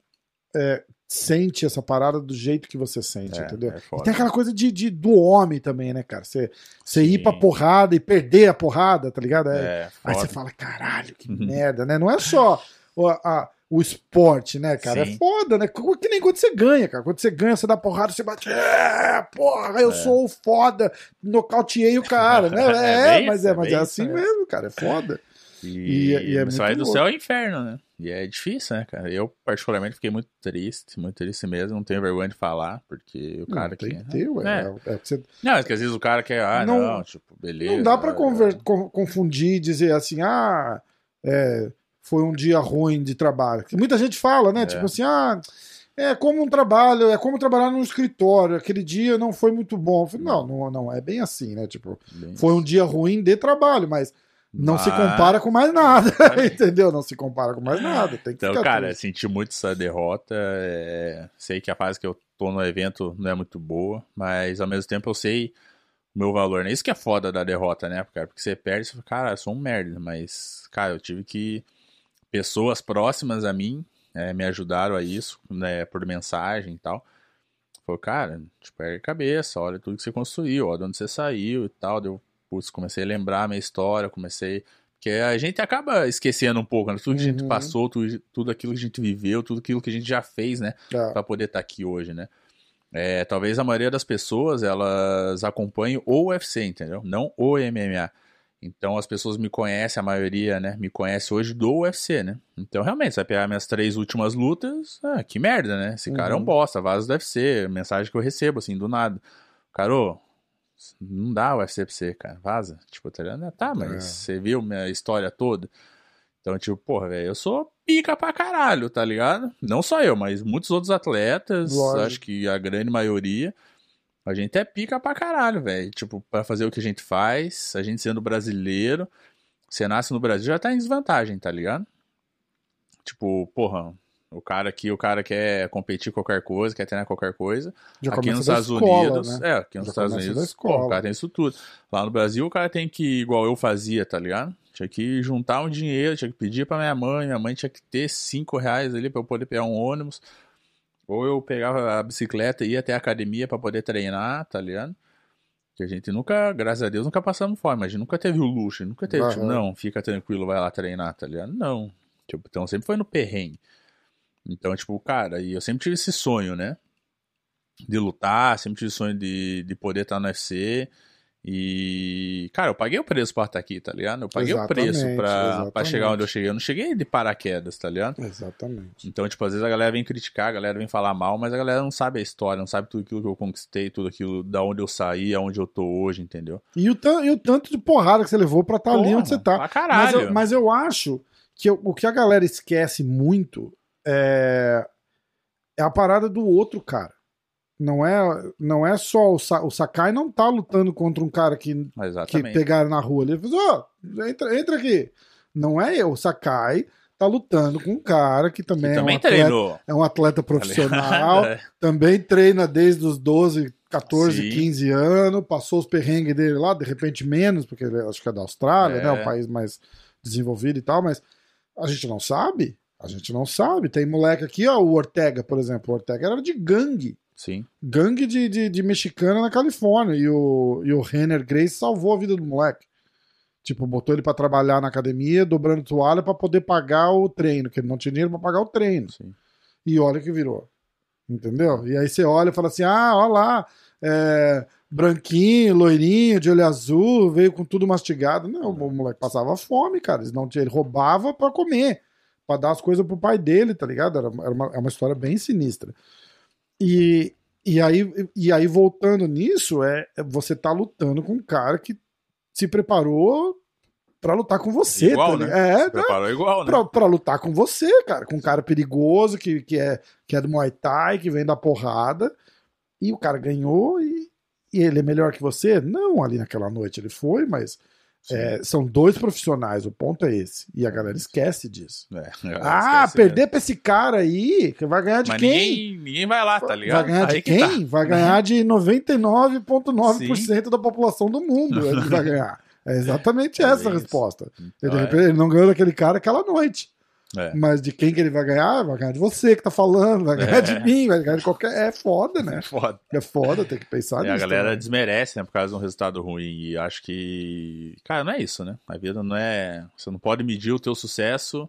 é, sente essa parada do jeito que você sente, é, entendeu? É e tem aquela coisa de, de, do homem também, né, cara? Você, você ir pra porrada e perder a porrada, tá ligado? É, é aí você fala, caralho, que uhum. merda, né? Não é só o, a, o esporte, né, cara? É Sim. É foda, né? Que nem quando você ganha, cara. Quando você ganha, você dá porrada, você bate, é, porra, eu é. sou o foda, nocauteei o cara, né? É, é mas é, mas é assim mesmo, cara, é foda. E, e, e é você vai do céu ao inferno, né? E é difícil, né, cara? Eu, particularmente, fiquei muito triste, muito triste mesmo. Não tenho vergonha de falar, porque o cara não, tem que. ter, ué. É. É, você... Não, é que às vezes o cara quer, ah, não, não tipo, beleza. Não dá pra conver... confundir e dizer assim, ah, é, foi um dia ruim de trabalho. Muita gente fala, né? É. Tipo assim, ah. É como um trabalho, é como trabalhar num escritório. Aquele dia não foi muito bom. Falei, não, não, não é bem assim, né? Tipo, bem foi um dia ruim de trabalho, mas não se compara com mais nada, entendeu? Não se compara com mais nada. Então, cara, senti muito essa derrota. É... Sei que a fase que eu tô no evento não é muito boa, mas ao mesmo tempo eu sei o meu valor, né? Isso que é foda da derrota, né, cara? Porque você perde, você fala, cara, eu sou um merda, mas, cara, eu tive que. Pessoas próximas a mim é, me ajudaram a isso, né, por mensagem e tal. Falou, cara, tipo, é cabeça, olha tudo que você construiu, olha de onde você saiu e tal. Deu putz, comecei a lembrar a minha história, comecei. Porque a gente acaba esquecendo um pouco, né? Tudo que a gente uhum. passou, tudo, tudo aquilo que a gente viveu, tudo aquilo que a gente já fez, né? É. Pra poder estar tá aqui hoje, né? É, talvez a maioria das pessoas, elas acompanhem o UFC, entendeu? Não o MMA. Então as pessoas me conhecem, a maioria, né? Me conhece hoje do UFC, né? Então realmente, você vai pegar minhas três últimas lutas, ah, que merda, né? Esse cara é um uhum. bosta, vaso do UFC, mensagem que eu recebo, assim, do nada. Caro, não dá o UFC pra você, cara. Vaza. Tipo, tá ligado? Tá, mas é. você viu minha história toda? Então, tipo, porra, velho, eu sou pica pra caralho, tá ligado? Não só eu, mas muitos outros atletas, Lógico. acho que a grande maioria. A gente é pica pra caralho, velho. Tipo, pra fazer o que a gente faz, a gente sendo brasileiro, você nasce no Brasil já tá em desvantagem, tá ligado? Tipo, porra, o cara aqui, o cara quer competir qualquer coisa, quer treinar qualquer coisa. Já aqui nos Estados escola, Unidos, né? é, aqui nos Já Estados Unidos, pô, o cara tem isso tudo. Lá no Brasil, o cara tem que, igual eu fazia, tá ligado? Tinha que juntar um dinheiro, tinha que pedir pra minha mãe, minha mãe tinha que ter cinco reais ali pra eu poder pegar um ônibus. Ou eu pegava a bicicleta e ia até a academia para poder treinar, tá ligado? Que a gente nunca, graças a Deus, nunca passamos fome. A gente nunca teve o luxo, nunca teve, uhum. tipo, não, fica tranquilo, vai lá treinar, tá ligado? Não. Tipo, então sempre foi no perrengue. Então, tipo, cara, e eu sempre tive esse sonho, né? De lutar, sempre tive sonho de, de poder estar no UFC. E, cara, eu paguei o preço pra estar aqui, tá ligado? Eu paguei exatamente, o preço pra, pra chegar onde eu cheguei. Eu não cheguei de paraquedas, tá ligado? Exatamente. Então, tipo, às vezes a galera vem criticar, a galera vem falar mal, mas a galera não sabe a história, não sabe tudo aquilo que eu conquistei, tudo aquilo da onde eu saí, aonde eu tô hoje, entendeu? E o, e o tanto de porrada que você levou pra estar tá ali onde você tá. Pra caralho. Mas eu, mas eu acho que eu, o que a galera esquece muito é, é a parada do outro cara. Não é, não é só o, Sa o Sakai não tá lutando contra um cara que, que pegaram na rua ali. Ele falou, oh, entra, entra aqui. Não é eu, o Sakai tá lutando com um cara que também, que é, também um atleta, é, um atleta, profissional, é. também treina desde os 12, 14, Sim. 15 anos, passou os perrengues dele lá, de repente menos, porque ele, acho que é da Austrália, é. né, o país mais desenvolvido e tal, mas a gente não sabe. A gente não sabe. Tem moleque aqui, ó, o Ortega, por exemplo. O Ortega era de gangue. Sim. Gangue de, de, de mexicana na Califórnia. E o, e o Renner Grace salvou a vida do moleque. Tipo, botou ele para trabalhar na academia, dobrando toalha para poder pagar o treino, que ele não tinha dinheiro para pagar o treino. Sim. E olha que virou. Entendeu? E aí você olha e fala assim: ah, olha lá, é, branquinho, loirinho, de olho azul, veio com tudo mastigado. Não, o moleque passava fome, cara. Ele, não tinha, ele roubava para comer para dar as coisas pro pai dele, tá ligado? Era, era uma, é uma história bem sinistra. E, e, aí, e aí, voltando nisso, é, é você tá lutando com um cara que se preparou pra lutar com você, Igual, tá né? É, Se né? preparou igual, né? Pra, pra lutar com você, cara. Com um cara perigoso, que, que, é, que é do Muay Thai, que vem da porrada. E o cara ganhou e, e ele é melhor que você? Não, ali naquela noite ele foi, mas. É, são dois profissionais, o ponto é esse. E a galera esquece disso. É, Ah, esquece perder mesmo. pra esse cara aí, que vai ganhar de Mas quem? ninguém, ninguém vai lá, tá ligado? Vai ganhar de Aí que tá. quem? Vai ganhar de 99,9% da população do mundo. Ele vai ganhar. É exatamente É essa a resposta. Então, Ele, de é. ele não ganhou daquele cara aquela noite. É. Mas de quem que ele vai ganhar? Vai ganhar de você que tá falando, vai ganhar É. de mim, vai ganhar de qualquer. É foda, né? É foda. É foda, tem que pensar E a nisso. galera também. desmerece, né, por causa de um resultado ruim. E acho que. Cara, não é isso, né? A vida não é. Você não pode medir o teu sucesso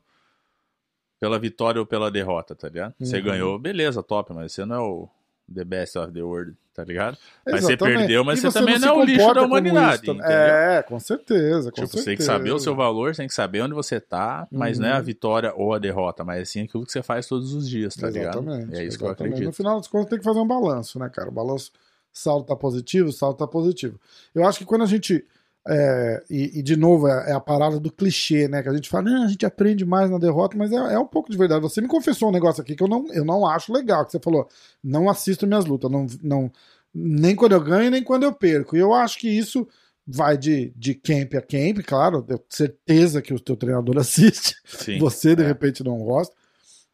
pela vitória ou pela derrota, tá ligado? Você Uhum. ganhou, beleza, top, mas você não é o the best of the world, tá ligado? Mas você Exatamente. perdeu, mas E você também não é o lixo da humanidade? É, com certeza. Com Tipo, você certeza. tem que saber o seu valor, você tem que saber onde você tá, mas não é a Uhum. vitória ou a derrota, mas sim aquilo que você faz todos os dias, tá ligado? Exatamente. É isso que eu exatamente. acredito. No final das contas, tem que fazer um balanço, né, cara? O balanço, saldo tá positivo, saldo tá positivo. Eu acho que quando a gente. É, e, e, de novo, é, é a parada do clichê, né? Que a gente fala, não, a gente aprende mais na derrota, mas é, é um pouco de verdade. Você me confessou um negócio aqui que eu não, eu não acho legal, que você falou, não assisto minhas lutas, não, não, nem quando eu ganho, nem quando eu perco. E eu acho que isso vai de, de camp a camp, claro, eu tenho certeza que o teu treinador assiste, Sim. você de é. repente não gosta,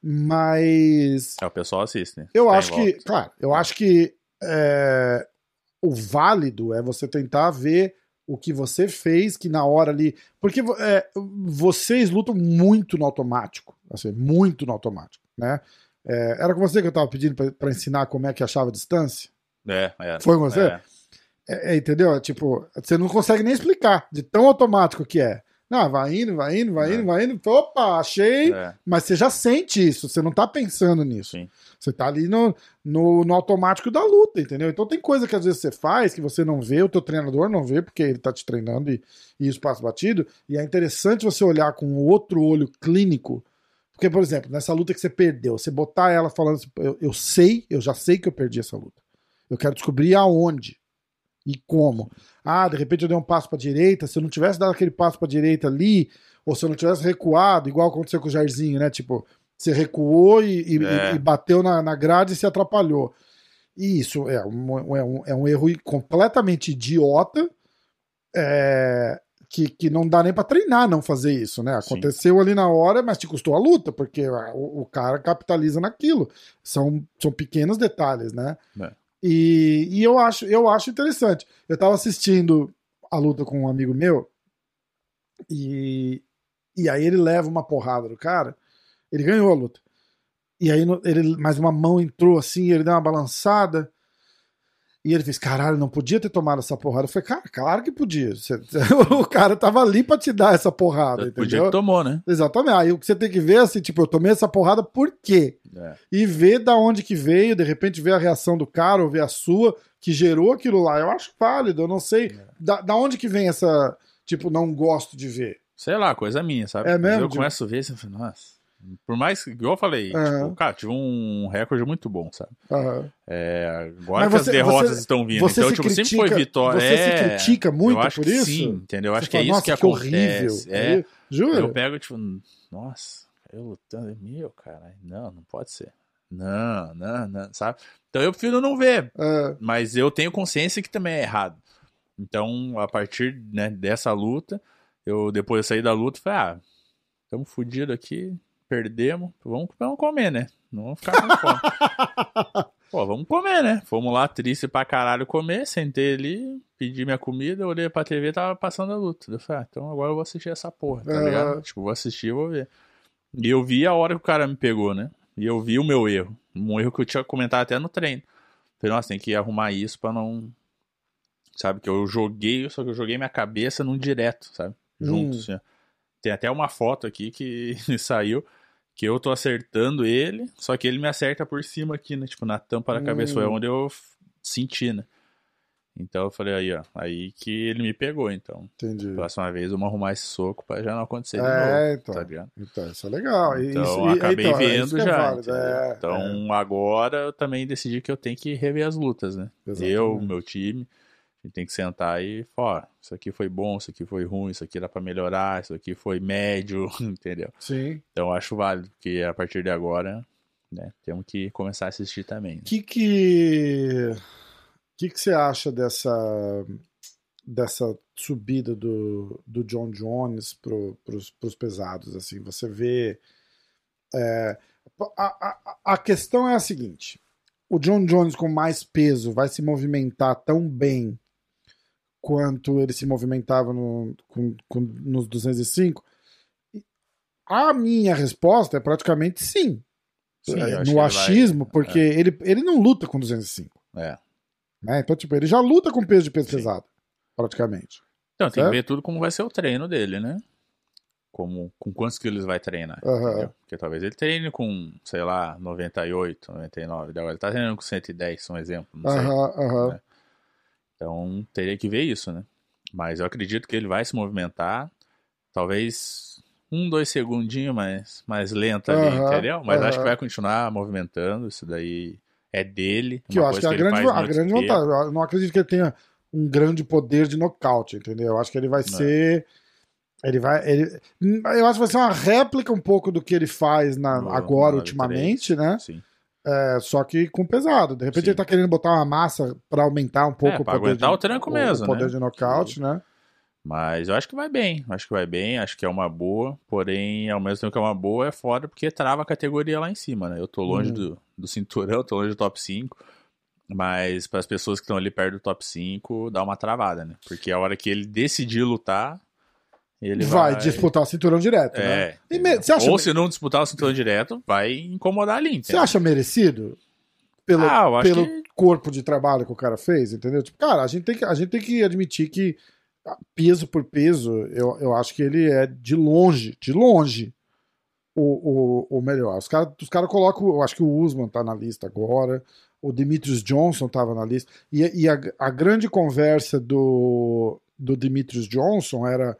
mas É, o pessoal assiste, né? eu acho que, claro, eu acho que é, o válido é você tentar ver o que você fez, que na hora ali. Porque é, vocês lutam muito no automático, assim, muito no automático, né? É, era com você que eu tava pedindo pra ensinar como é que achava a distância? É, é. Foi com você? É. É, é, entendeu? É, Tipo, você não consegue nem explicar de tão automático que é. Não, vai indo, vai indo, vai É. indo, vai indo. Opa, achei. É, Mas você já sente isso, você não tá pensando nisso. sim. Você tá ali no, no, no automático da luta, entendeu? Então tem coisa que às vezes você faz que você não vê, o teu treinador não vê, porque ele tá te treinando e, e isso passa batido. E é interessante você olhar com outro olho clínico. Porque, por exemplo, nessa luta que você perdeu, você botar ela falando assim, eu, eu sei, eu já sei que eu perdi essa luta. Eu quero descobrir aonde e como. Ah, de repente eu dei um passo pra direita, se eu não tivesse dado aquele passo pra direita ali, ou se eu não tivesse recuado, igual aconteceu com o Jairzinho, né? Tipo, você recuou e, e- É. e bateu na, na grade e se atrapalhou. E isso é um, é um, é um erro completamente idiota, é, que, que não dá nem pra treinar não fazer isso, né? Sim. Aconteceu ali na hora, mas te custou a luta, porque o, o cara capitaliza naquilo. São, são pequenos detalhes, né? É. E, e eu, acho, eu acho interessante. Eu tava assistindo a luta com um amigo meu, e, e aí ele leva uma porrada do cara, ele ganhou a luta. E aí ele, mais uma mão entrou assim, ele deu uma balançada. E ele fez, caralho, não podia ter tomado essa porrada. Eu falei, cara, claro que podia. Você- o cara tava ali pra te dar essa porrada, Podia entendeu? que tomou, né? Exatamente. Aí o que você tem que ver é assim, tipo, eu tomei essa porrada por quê? É. E ver da onde que veio, de repente ver a reação do cara ou ver a sua, que gerou aquilo lá. Eu acho válido, eu não sei. É. Da, da onde que vem essa, tipo, não gosto de ver? Sei lá, coisa minha, sabe? É Mas mesmo, Eu Diogo? começo a ver assim, eu falo, nossa. Por mais que, igual eu falei, Aham. tipo, cara, tive um recorde muito bom, sabe? Aham. É, agora Mas que você- as derrotas você- estão vindo, então, se tipo, sempre critica- foi vitória. você se é, critica muito por isso? Sim, entendeu? Eu acho Você que é isso que que horrível. acontece. É, Aí, Jura? eu pego, tipo, nossa, eu lutando, meu, caralho, não, não pode ser. Não, não, não, sabe? Então eu prefiro não ver, É, mas eu tenho consciência que também é errado. Então, a partir né, dessa luta, eu depois eu saí da luta, falei, ah, estamos fodidos aqui, perdemos, vamos, vamos comer, né? Não vamos ficar com fome. Pô, vamos comer, né? Fomos lá, triste pra caralho, comer, sentei ali, pedi minha comida, olhei pra TV tava passando a luta. Eu falei, ah, então agora eu vou assistir essa porra, tá Aham. ligado? Tipo, vou assistir e vou ver. E eu vi a hora que o cara me pegou, né? E eu vi o meu erro. Um erro que eu tinha comentado até no treino. Falei, nossa, tem que arrumar isso pra não. Sabe, que eu joguei, só que eu joguei minha cabeça num direto, sabe? Junto, Hum. assim. Tem até uma foto aqui que saiu que eu tô acertando ele, só que ele me acerta por cima aqui, né? Tipo, na tampa da cabeça. Hum. Foi onde eu senti, né? Então eu falei, aí, ó. Aí que ele me pegou, então. entendi. Próxima vez vamos arrumar esse soco pra já não acontecer de É, novo. então. Tá ligado? Então, isso é legal. Então, isso, e- acabei então, é vendo é já. válido, entendeu? é, então, agora eu também decidi que eu tenho que rever as lutas, né? Exatamente. Eu, meu time. A gente tem que sentar e falar, ó, isso aqui foi bom, isso aqui foi ruim, isso aqui dá pra melhorar, isso aqui foi médio, entendeu? Sim. Então eu acho válido, porque a partir de agora, né, temos que começar a assistir também. né? O que que que que você acha dessa dessa subida do, do John Jones pro, pros, pros pesados assim você vê é, a, a, a questão é a seguinte o John Jones com mais peso vai se movimentar tão bem quanto ele se movimentava no, com, com, nos 205 a minha resposta é praticamente sim, Sim, É, no ele achismo, vai- porque ele, ele não luta com 205. É. Né? Então, tipo, ele já luta com peso de peso Sim. pesado, praticamente. Então, tem Certo? que ver tudo como vai ser o treino dele, né? Como, com quantos quilos vai treinar. Entendeu? Porque talvez ele treine com, sei lá, 98, 99. Agora ele tá treinando com 110, um exemplo. Não sei. Aham, aham. né? Então teria que ver isso, né? Mas eu acredito que ele vai se movimentar. Talvez um, dois segundinhos mais, mais lento ali, Aham, entendeu? Mas acho aham. que vai continuar movimentando. Isso daí é dele. Que eu acho que é a grande, a grande vantagem. Eu não acredito que ele tenha um grande poder de nocaute, entendeu? Eu acho que ele vai ser. Ele vai. Ele, eu acho que vai ser uma réplica um pouco do que ele faz na, No- agora, no ultimamente, né? Sim. É, só que com pesado. De repente Sim. ele tá querendo botar uma massa pra aumentar um pouco É, o poder aguentar de, o tranco o- mesmo, o poder né? de nocaute, né? Mas eu acho que vai bem. Acho que vai bem. Acho que é uma boa. Porém, ao mesmo tempo que é uma boa, é foda porque trava a categoria lá em cima, né? Eu tô longe Uhum. do, do cinturão, tô longe do top 5. Mas para as pessoas que estão ali perto do top 5, dá uma travada, né? Porque a hora que ele decidir lutar, ele vai, vai. disputar o cinturão direto, né? É. Entendeu? me- você Ou se não disputar o cinturão direto, vai incomodar ali, Você entendeu? acha merecido? Pelo, Ah, pelo que- corpo de trabalho que o cara fez, entendeu? Tipo, cara, a gente tem que, a gente tem que admitir que peso por peso, eu, eu acho que ele é de longe, de longe, o, o, o melhor. Os caras os cara colocam, eu acho que o Usman tá na lista agora, o Demetrius Johnson tava na lista, e, e a, a grande conversa do, do Demetrius Johnson era,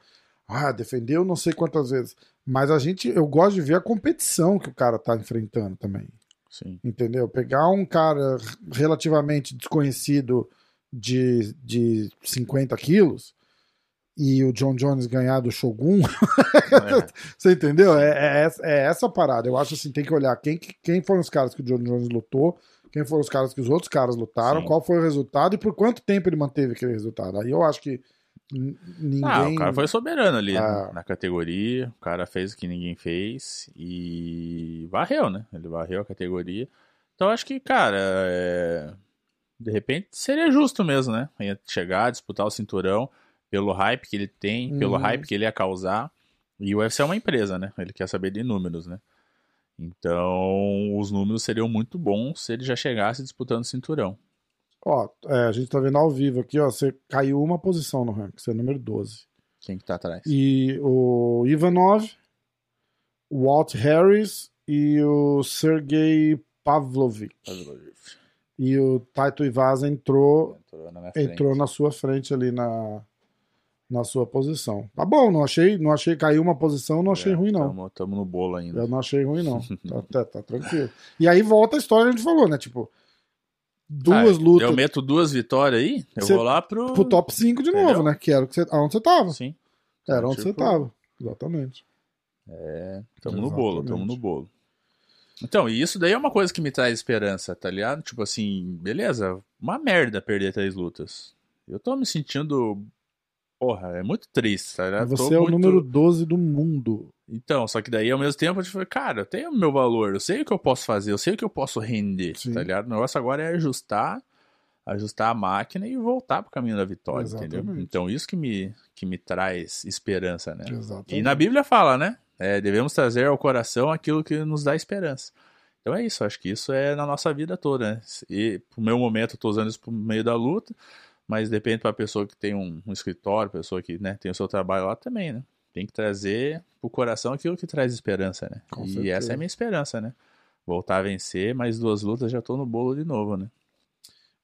ah, defendeu não sei quantas vezes, mas a gente, eu gosto de ver a competição que o cara tá enfrentando também Sim. entendeu? Pegar um cara relativamente desconhecido de, de 50 quilos e o John Jones ganhar do Shogun, É. você entendeu? É, é essa- é essa parada. Eu acho assim, tem que olhar quem, que- quem foram os caras que o John Jones lutou, quem foram os caras que os outros caras lutaram, Sim. qual foi o resultado e por quanto tempo ele manteve aquele resultado. Aí eu acho que ninguém... Ah, o cara foi soberano ali Ah. né, na categoria. O cara fez o que ninguém fez e varreu, né? Ele varreu a categoria. Então acho que, cara, é, de repente seria justo mesmo, né? Ia chegar, disputar o cinturão pelo hype que ele tem, pelo Uhum. hype que ele ia causar. E o UFC é uma empresa, né? Ele quer saber de números, né? Então os números seriam muito bons se ele já chegasse disputando o cinturão. Ó, é, a gente tá vendo ao vivo aqui, ó, você caiu uma posição no ranking, você é número 12. Quem que tá atrás? E o Ivanov, o Walt Harris e o Sergei Pavlovich. E o Taito Ivasa entrou, Entrou na entrou na sua frente ali na, na sua posição. Tá bom, não achei, não achei caiu uma posição, não achei É, ruim não. Tamo, tamo no bolo ainda. Eu não achei ruim não. Tá, tá, tá tranquilo. E aí volta a história que a gente falou, né? Tipo, duas Ah, lutas Eu meto duas vitórias aí, eu Você- vou lá pro. pro top 5 de novo, Entendeu? né? Que era o que você, aonde você tava. Sim. Era onde você Tipo, tava. Exatamente. É, tamo no bolo, tamo Exatamente. no bolo. Então, e isso daí é uma coisa que me traz esperança, tá ligado? Tipo assim, beleza, uma merda perder três lutas. Eu tô me sentindo. Porra, é muito triste, tá ligado? Você é o muito- número 12 do mundo. Então, só que daí ao mesmo tempo eu falei, cara, eu tenho o meu valor, eu sei o que eu posso fazer, eu sei o que eu posso render, Sim. tá ligado? O negócio agora é ajustar, ajustar a máquina e voltar pro caminho da vitória, entendeu? Exatamente. Então isso que me, que me traz esperança, né? Exatamente. E na Bíblia fala, né? É, devemos trazer ao coração aquilo que nos dá esperança. Então é isso, acho que isso é na nossa vida toda, né? E pro meu momento eu tô usando isso pro meio da luta, mas depende pra pessoa que tem um, um escritório, pessoa que né, tem o seu trabalho lá também, né? Tem que trazer pro coração aquilo que traz esperança, né? Com e certeza. essa é a minha esperança, né? Voltar a vencer, mais duas lutas já tô no bolo de novo, né?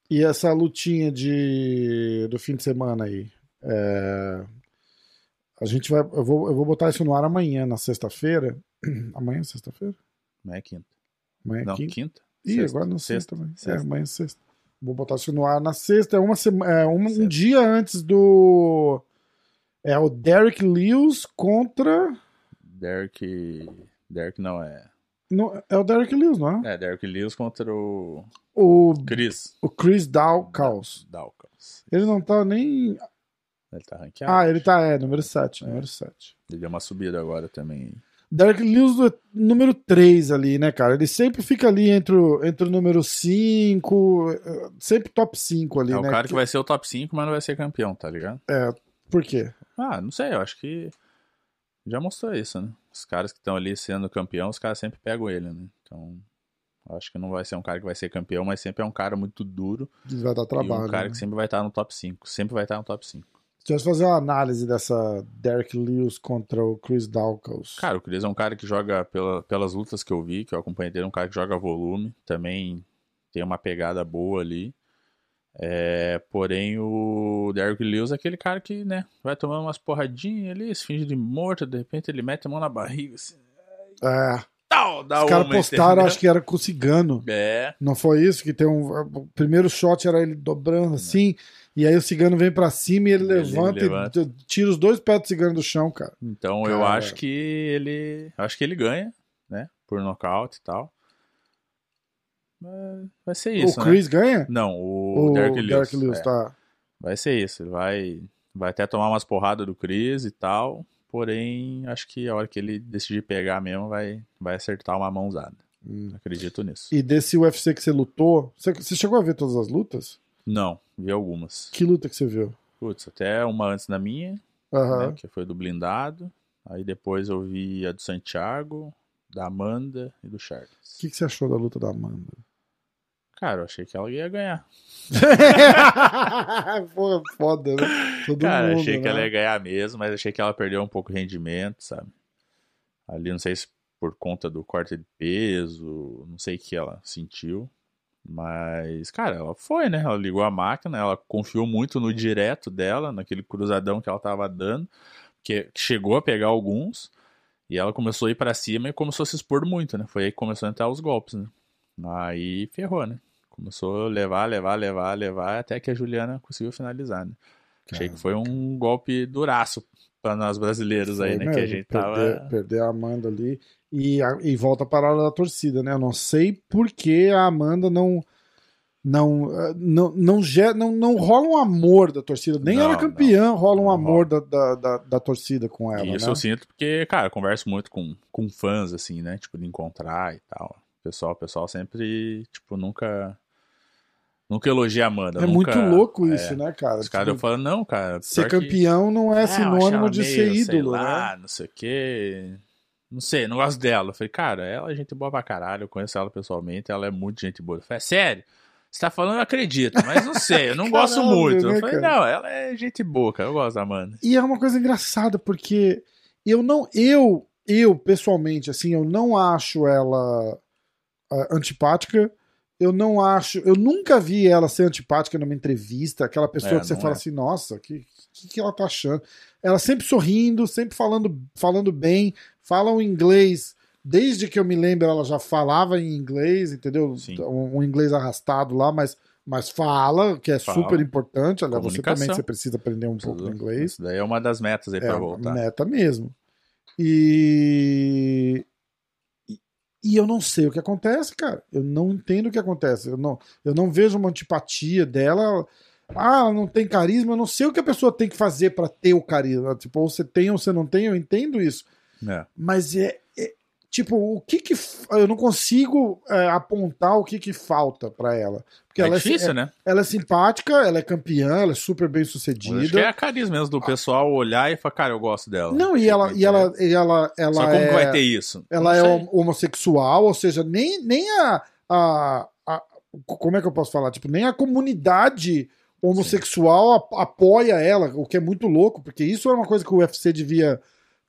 E essa lutinha de do fim de semana aí? é, A gente vai. Eu vou, eu vou botar isso no ar amanhã, na sexta-feira. Amanhã é sexta-feira? Não é quinta. Amanhã é Não, quinta. quinta? Ih, Sexta. agora não sei Sexta. também. É, Sexta. amanhã é sexta. Vou botar isso no ar na sexta. É, uma sema, é um, um dia antes do. É o Derek Lewis contra. Derek. Derek não é. No, é o Derek Lewis, não é? É, Derek Lewis contra o. O Chris. O Chris Dawkins. Dawkins. Ele não tá nem. Ele tá ranqueado. Ah, ele tá, é, número 7. É. Número 7. Ele deu uma subida agora também. Derek Lewis número 3 ali, né, cara? Ele sempre fica ali entre o, entre o número 5, sempre top 5 ali, é né? É o cara que vai ser o top 5, mas não vai ser campeão, tá ligado? É, por quê? Ah, não sei, eu acho que já mostrou isso, né? Os caras que estão ali sendo campeão, os caras sempre pegam ele, né? Então, acho que não vai ser um cara que vai ser campeão, mas sempre é um cara muito duro. Vai dar trabalho. Um cara né? que sempre vai estar no top 5. Sempre vai estar no top 5. Deixa eu fazer uma análise dessa Derek Lewis contra o Chris Dawkins. Cara, o Chris é um cara que joga pela, pelas lutas que eu vi, que eu acompanhei dele, é um cara que joga volume, também tem uma pegada boa ali. É, porém, o Derek Lewis é aquele cara que, né, vai tomando umas porradinhas ali, se finge de morto, de repente ele mete a mão na barriga, assim. É. Tal, dá Os caras postaram, entendeu? acho que era com o cigano. É. Não foi isso? Que tem um. O primeiro shot era ele dobrando assim, e aí o cigano vem para cima e ele, ele levanta, levanta, e tira os dois pés do cigano do chão, cara. Então cara. eu acho que ele. Acho que ele ganha, né? Por nocaute e tal. Vai ser isso. O Chris né? ganha? Não, o, o Derek Lewis. Derek Lewis é. tá. Vai ser isso. Ele vai, vai até tomar umas porradas do Chris e tal. Porém, acho que a hora que ele decidir pegar mesmo, vai, vai acertar uma mãozada. Hum. Acredito nisso. E desse UFC que você lutou, você, você chegou a ver todas as lutas? Não, vi algumas. Que luta que você viu? Putz, até uma antes da minha, uhum. né, que foi do blindado. Aí depois eu vi a do Santiago, da Amanda e do Charles. O que, que você achou da luta da Amanda? Cara, eu achei que ela ia ganhar. Porra, foda, né? Todo Cara, mundo, achei né? que ela ia ganhar mesmo, mas achei que ela perdeu um pouco de rendimento, sabe? Ali, não sei se por conta do corte de peso, não sei o que ela sentiu. Mas, cara, ela foi, né? Ela ligou a máquina, ela confiou muito no direto dela, naquele cruzadão que ela tava dando, que chegou a pegar alguns, e ela começou a ir para cima e começou a se expor muito, né? Foi aí que começou a entrar os golpes, né? Aí ferrou, né? Começou a levar, levar, levar, levar, até que a Juliana conseguiu finalizar, né? Achei que foi um golpe duraço para nós brasileiros aí, Foi né? mesmo, que a gente perder, tava. perder a Amanda ali e, a- e volta para a hora da torcida, né? Eu não sei por que a Amanda não. Não, não, não, não, não rola um amor da torcida. Nem Não, ela campeã rola um Não amor da, da, da, da torcida com ela. Isso né? eu sinto porque, cara, eu converso muito com, com fãs, assim, né? Tipo, de encontrar e tal. O pessoal, o pessoal sempre, tipo, nunca. Nunca elogia a Amanda. É nunca- muito louco é. isso, né, cara? Os caras Tipo, falam, não, cara. ser pior que- campeão não é É, acho sinônimo de meio, ser sei ídolo, lá, né? não sei o quê. Não sei, não gosto dela. Eu falei, cara, ela é gente boa pra caralho, eu conheço ela pessoalmente, ela é muito gente boa. Eu falei, é sério? Você tá falando, eu acredito, mas não sei, eu não gosto Caralho, muito. né, eu falei, cara? não, ela é gente boa, cara, eu gosto da Amanda. E é uma coisa engraçada, porque eu não. Eu, eu, pessoalmente, assim, eu não acho ela ah, antipática. Eu não acho. Eu nunca vi ela ser antipática numa entrevista. Aquela pessoa É, que você fala é. assim, nossa, o que, que, que ela tá achando? Ela sempre sorrindo, sempre falando, falando bem, fala o inglês. Desde que eu me lembro, ela já falava em inglês, entendeu? Um, um inglês arrastado lá, mas, mas fala, que é Fala. super importante. Aliás, você também você precisa aprender um pouco de inglês. Isso daí é uma das metas aí É pra voltar. meta mesmo. E... e- eu não sei o que acontece, cara. Eu não entendo o que acontece. Eu não, eu não vejo uma antipatia dela. Ah, ela não tem carisma. Eu não sei o que a pessoa tem que fazer pra ter o carisma. Tipo, ou você tem ou você não tem. Eu entendo isso. É. Mas é- tipo, o que que eu não consigo é, apontar o que que falta pra ela. Porque É ela, difícil, é, né? ela é simpática, ela é campeã, ela é super bem Eu Acho que sucedida. é a carisma mesmo do pessoal olhar e falar, cara, eu gosto dela. Não, e ela, e ela, e ela, ela Só como é, que vai ter isso? ela é homossexual, ou seja, nem, nem a, a, a- Como é que eu posso falar? Tipo, nem a comunidade homossexual ap- apoia ela, o que é muito louco, porque isso é uma coisa que o UFC devia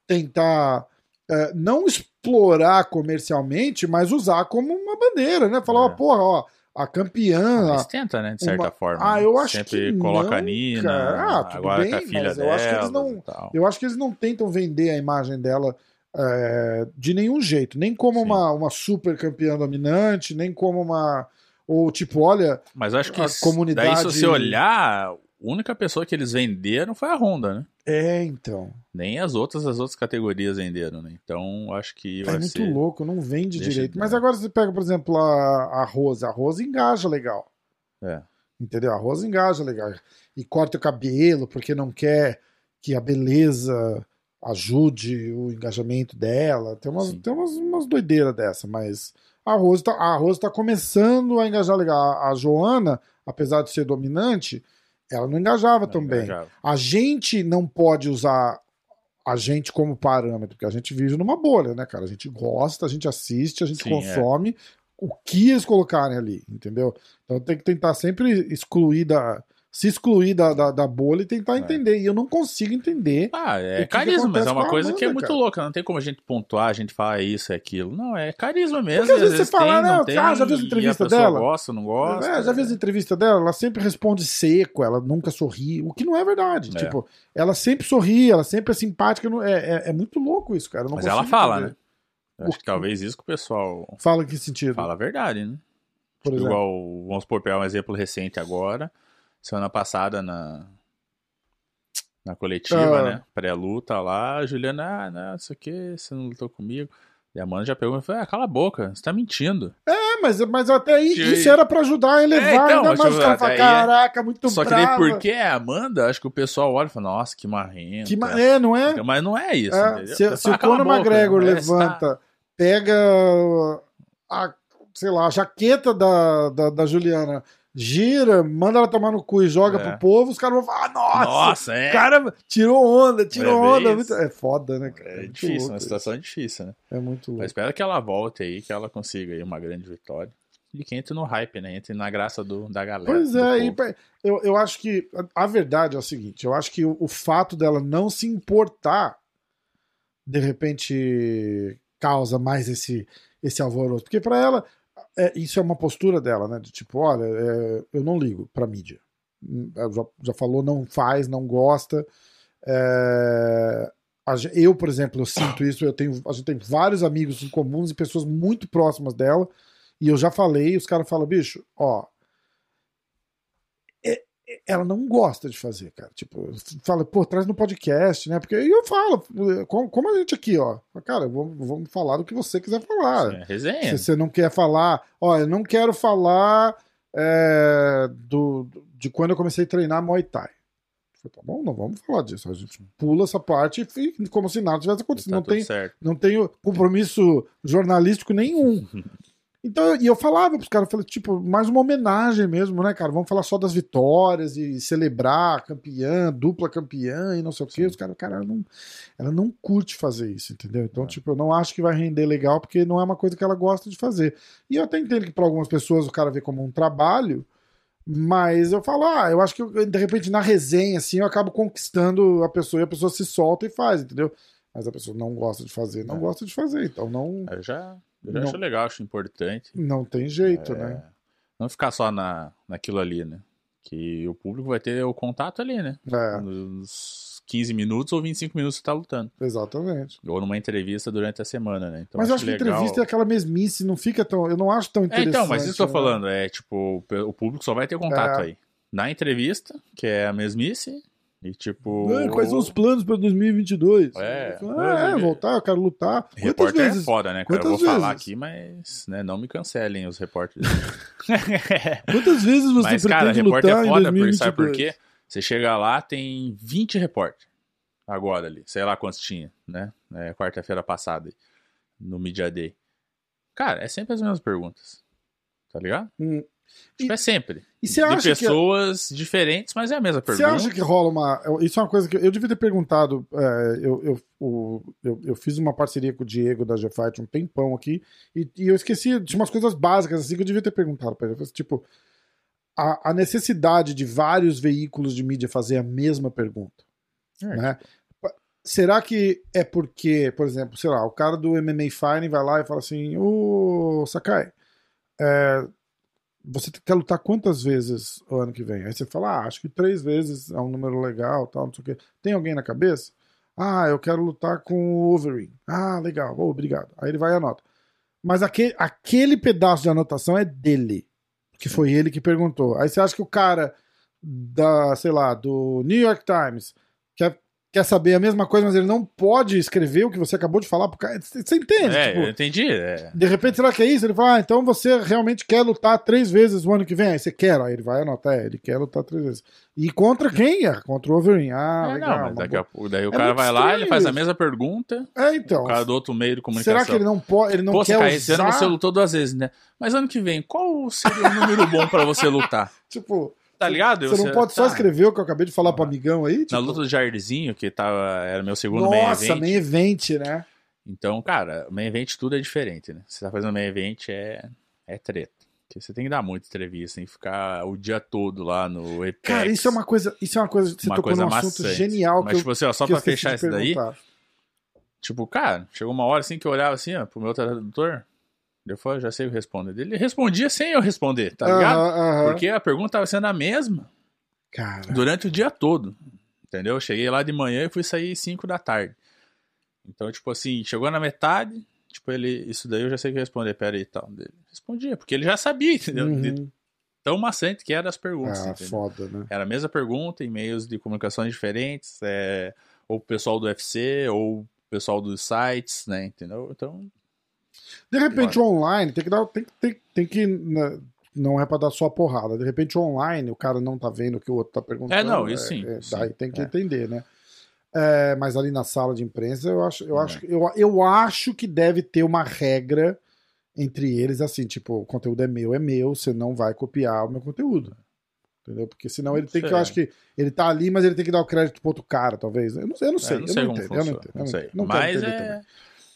tentar é, não explorar comercialmente, mas usar como uma bandeira, né? Falar, É. ó, porra, ó, a campeã. Mas tenta, né? De certa uma- forma. Ah, né? eu acho Sempre que coloca não, a Nina, cara. Ah, tudo agora bem, com a filha mas eu acho que eles não-. Eu acho que eles não tentam vender a imagem dela é, de nenhum jeito, nem como Sim. uma, uma super campeã dominante, nem como uma, Ou tipo, olha, Mas acho que A comunidade- daí se você olhar, a única pessoa que eles venderam foi a Honda, né? É, então. Nem as outras, as outras categorias venderam, né? Então acho que É vai muito ser... louco, não vende Deixa- direito. Mas é. agora você pega, por exemplo, a, a Rose. A Rose engaja legal. É. Entendeu? A Rose engaja legal. E corta o cabelo porque não quer que a beleza ajude o engajamento dela. Tem umas, Sim. tem umas, umas doideiras dessa, mas a Rose, tá, a Rose tá começando a engajar legal. A Joana, apesar de ser dominante, ela não engajava Não tão bem. engajava. A gente não pode usar a gente como parâmetro, porque a gente vive numa bolha, né, cara? A gente gosta, a gente assiste, a gente Sim, é. consome o que eles colocarem ali, entendeu? Então tem que tentar sempre excluir da. Se excluir da, da, da bolha e tentar É. entender. E eu não consigo entender. Ah, é que que carisma, mas é uma a coisa que é muito cara? louca. Não tem como a gente pontuar, a gente falar isso, é aquilo. Não, é carisma mesmo. Porque às vezes você fala, não, tem, ah, já viu as entrevistas a pessoa dela? gosta, não gosta. É, já vi as entrevistas dela, ela sempre responde seco, ela nunca sorri, o que não é verdade. É. Tipo, ela sempre sorri, ela sempre é simpática. É, é, é muito louco isso, cara. Mas ela fala, entender. né? Eu acho que talvez isso que o pessoal Fala em que sentido? fala a verdade, né? por Tipo, exemplo. igual, vamos supor, pegar um exemplo recente agora. Semana passada na, na coletiva, Ah. né? Pré-luta lá, a Juliana, ah, não, isso aqui, você não lutou comigo. E a Amanda já pegou e falou, ah, cala a boca, você tá mentindo. É, mas, mas até aí, Que- isso era pra ajudar a elevar É, então, ainda mas, mais. Falam, até aí é- caraca, muito Só que daí, porque é a Amanda, acho que o pessoal olha e fala, nossa, que marrenta. Que ma- É, não é? Mas não é isso, É, entendeu? se, se fala, o "Cala a Conor McGregor né? Tá- levanta, pega a, sei lá, a jaqueta da, da, da Juliana, gira, manda ela tomar no cu e joga É. pro povo, os caras vão falar, ah, nossa, Nossa, é. o cara tirou onda, tirou É, onda. muito-. É foda, né, cara? É muito difícil, louco uma isso. situação difícil, né? É muito louco. Mas espero que ela volte aí, que ela consiga aí uma grande vitória. E que entre no hype, né? Entre na graça do, da galera. Pois é, e, eu, eu acho que a, a verdade é o seguinte: eu acho que o, o fato dela não se importar, de repente, causa mais esse, esse alvoroço. Porque pra ela, é, isso é uma postura dela, né? De tipo, olha, é, eu não ligo pra mídia. Hum, Já, já falou, não faz, não gosta. É, eu, por exemplo, eu sinto isso. Eu tenho, a gente tem vários amigos em comuns e pessoas muito próximas dela. E eu já falei, os caras falam, bicho, ó, ela não gosta de fazer, cara. Tipo, fala, pô, traz no podcast, né? Porque eu falo, como, a gente aqui, ó. Cara, vamos, falar do que você quiser falar. É, resenha. Se você não quer falar, ó, eu não quero falar é, do, de quando eu comecei a treinar Muay Thai. Falei, tá bom, não vamos falar disso. A gente pula essa parte e fica como se nada tivesse acontecido. Tá não tem, certo. não tenho compromisso jornalístico nenhum. Então, e eu falava pros caras, eu falei, tipo, mais uma homenagem mesmo, né, cara? Vamos falar só das vitórias e celebrar campeã, dupla campeã e não sei o quê. Os caras, cara, ela não, ela não curte fazer isso, entendeu? Então, É. tipo, eu não acho que vai render legal porque não é uma coisa que ela gosta de fazer. E eu até entendo que para algumas pessoas o cara vê como um trabalho, mas eu falo, ah, eu acho que eu, de repente na resenha, assim, eu acabo conquistando a pessoa e a pessoa se solta e faz, entendeu? Mas a pessoa não gosta de fazer, não É. gosta de fazer, então não, Eu já, eu Não. acho legal, acho importante. não tem jeito, É, né? Não ficar só na, naquilo ali, né? Que o público vai ter o contato ali, né? É, Nos 15 minutos ou 25 minutos você tá lutando. exatamente. Ou numa entrevista durante a semana, né? Então, Mas eu acho que legal... entrevista é aquela mesmice, não fica tão. Eu não acho tão É, interessante. então, mas isso que eu tô né? falando, é tipo, o público só vai ter contato É. aí. Na entrevista, que é a mesmice, e tipo. Quais são os planos para 2022? É. Ah, é, voltar, eu quero lutar. Quantas Repórter é vezes? foda, né, cara? Eu vou quantas falar vezes? aqui, mas né, não me cancelem os repórteres. Quantas vezes você mas, cara, pretende repórter lutar é foda, porque, 2022? sabe por quê? Você chega lá, tem 20 repórteres. Agora ali. Sei lá quantos tinha, né? É, Quarta-feira passada, no Media Day. Cara, é sempre as mesmas perguntas. Tá ligado? Hum. Tipo, E- é sempre. E você de acha que pessoas diferentes, mas é a mesma Você pergunta. acha que rola uma. eu- Isso é uma coisa que eu, devia ter perguntado. é, eu, eu, o- eu, eu fiz uma parceria com o Diego da G-Fight um tempão aqui e, e eu esqueci de umas coisas básicas assim que eu devia ter perguntado pra ele. Tipo, a, a necessidade de vários veículos de mídia fazer a mesma pergunta. É. Né? Será que é porque, por exemplo, sei lá, o cara do MMA Fine vai lá e fala assim: Ô Sakai, é, você quer lutar quantas vezes o ano que vem? Aí você fala, ah, acho que três vezes é um número legal, tal, não sei o quê. Tem alguém na cabeça? Ah, eu quero lutar com o Overeem. Ah, legal, oh, obrigado. Aí ele vai e anota. Mas aquele, aquele pedaço de anotação é dele. que foi ele que perguntou. Aí você acha que o cara da, sei lá, do New York Times quer, quer saber a mesma coisa, mas ele não pode escrever o que você acabou de falar pro cara. Você entende? É, Tipo, eu entendi. é. de repente, será que é isso? Ele fala, ah, então você realmente quer lutar três vezes o ano que vem? Aí você quer, aí ele vai anotar, é, ele quer lutar três vezes. E contra quem? Ah, contra o Wolverine. Ah, É, legal. não, mas daqui a pouco, daí o É cara vai lá, ele faz a mesma pergunta, É, então. o cara do outro meio de comunicação. Será que ele não pode, ele não Pô, quer cara, esse ano usar? você lutou duas vezes, né? Mas ano que vem, qual seria o número bom pra você lutar? Tipo, Tá ligado? você não pode só tá. escrever o que eu acabei de falar pro amigão aí? Na Tipo, luta do Jairzinho, que tava, era meu segundo main nossa, event. main event, né? Então, cara, main event tudo é diferente, né? Você tá fazendo main event é, é treta. Porque você tem que dar muita entrevista, que ficar o dia todo lá no Apex. Cara, isso é uma coisa, isso é uma coisa, você uma tocou coisa num assunto maçante. genial Mas, eu, tipo assim, ó, só pra fechar isso daí, tipo, cara, chegou uma hora assim que eu olhava assim, ó, pro meu tradutor, eu falei, já sei o que responder. Ele respondia sem eu responder, tá ligado? Aham, aham. Porque a pergunta tava sendo a mesma Cara, durante o dia todo. Entendeu? Eu cheguei lá de manhã e fui sair 5 da tarde. Então, tipo assim, chegou na metade, tipo, ele, isso daí eu já sei que responder, pera aí e tal. Ele respondia, porque ele já sabia, entendeu? De uhum. tão maçante que eram as perguntas. ah, entendeu? foda, né? Era a mesma pergunta em meios de comunicações diferentes, é, ou o pessoal do UFC, ou o pessoal dos sites, né? Entendeu? Então, De repente, online, tem que dar. Tem, tem, tem que. né, Não é pra dar só porrada. De repente, online, o cara não tá vendo o que o outro tá perguntando. É, não, isso sim, é, sim, daí tem que é. entender, né? É, mas ali na sala de imprensa, eu acho, eu, É. acho, eu, eu acho que deve ter uma regra entre eles, assim, tipo, o conteúdo é meu, é meu, você não vai copiar o meu conteúdo. Entendeu? Porque senão ele tem que, eu Sei. acho que ele tá ali, mas ele tem que dar o crédito pro outro cara, talvez. Eu não, eu não sei, é, eu não sei não entendo, eu não entendo. eu Não sei. Não Mas é. também.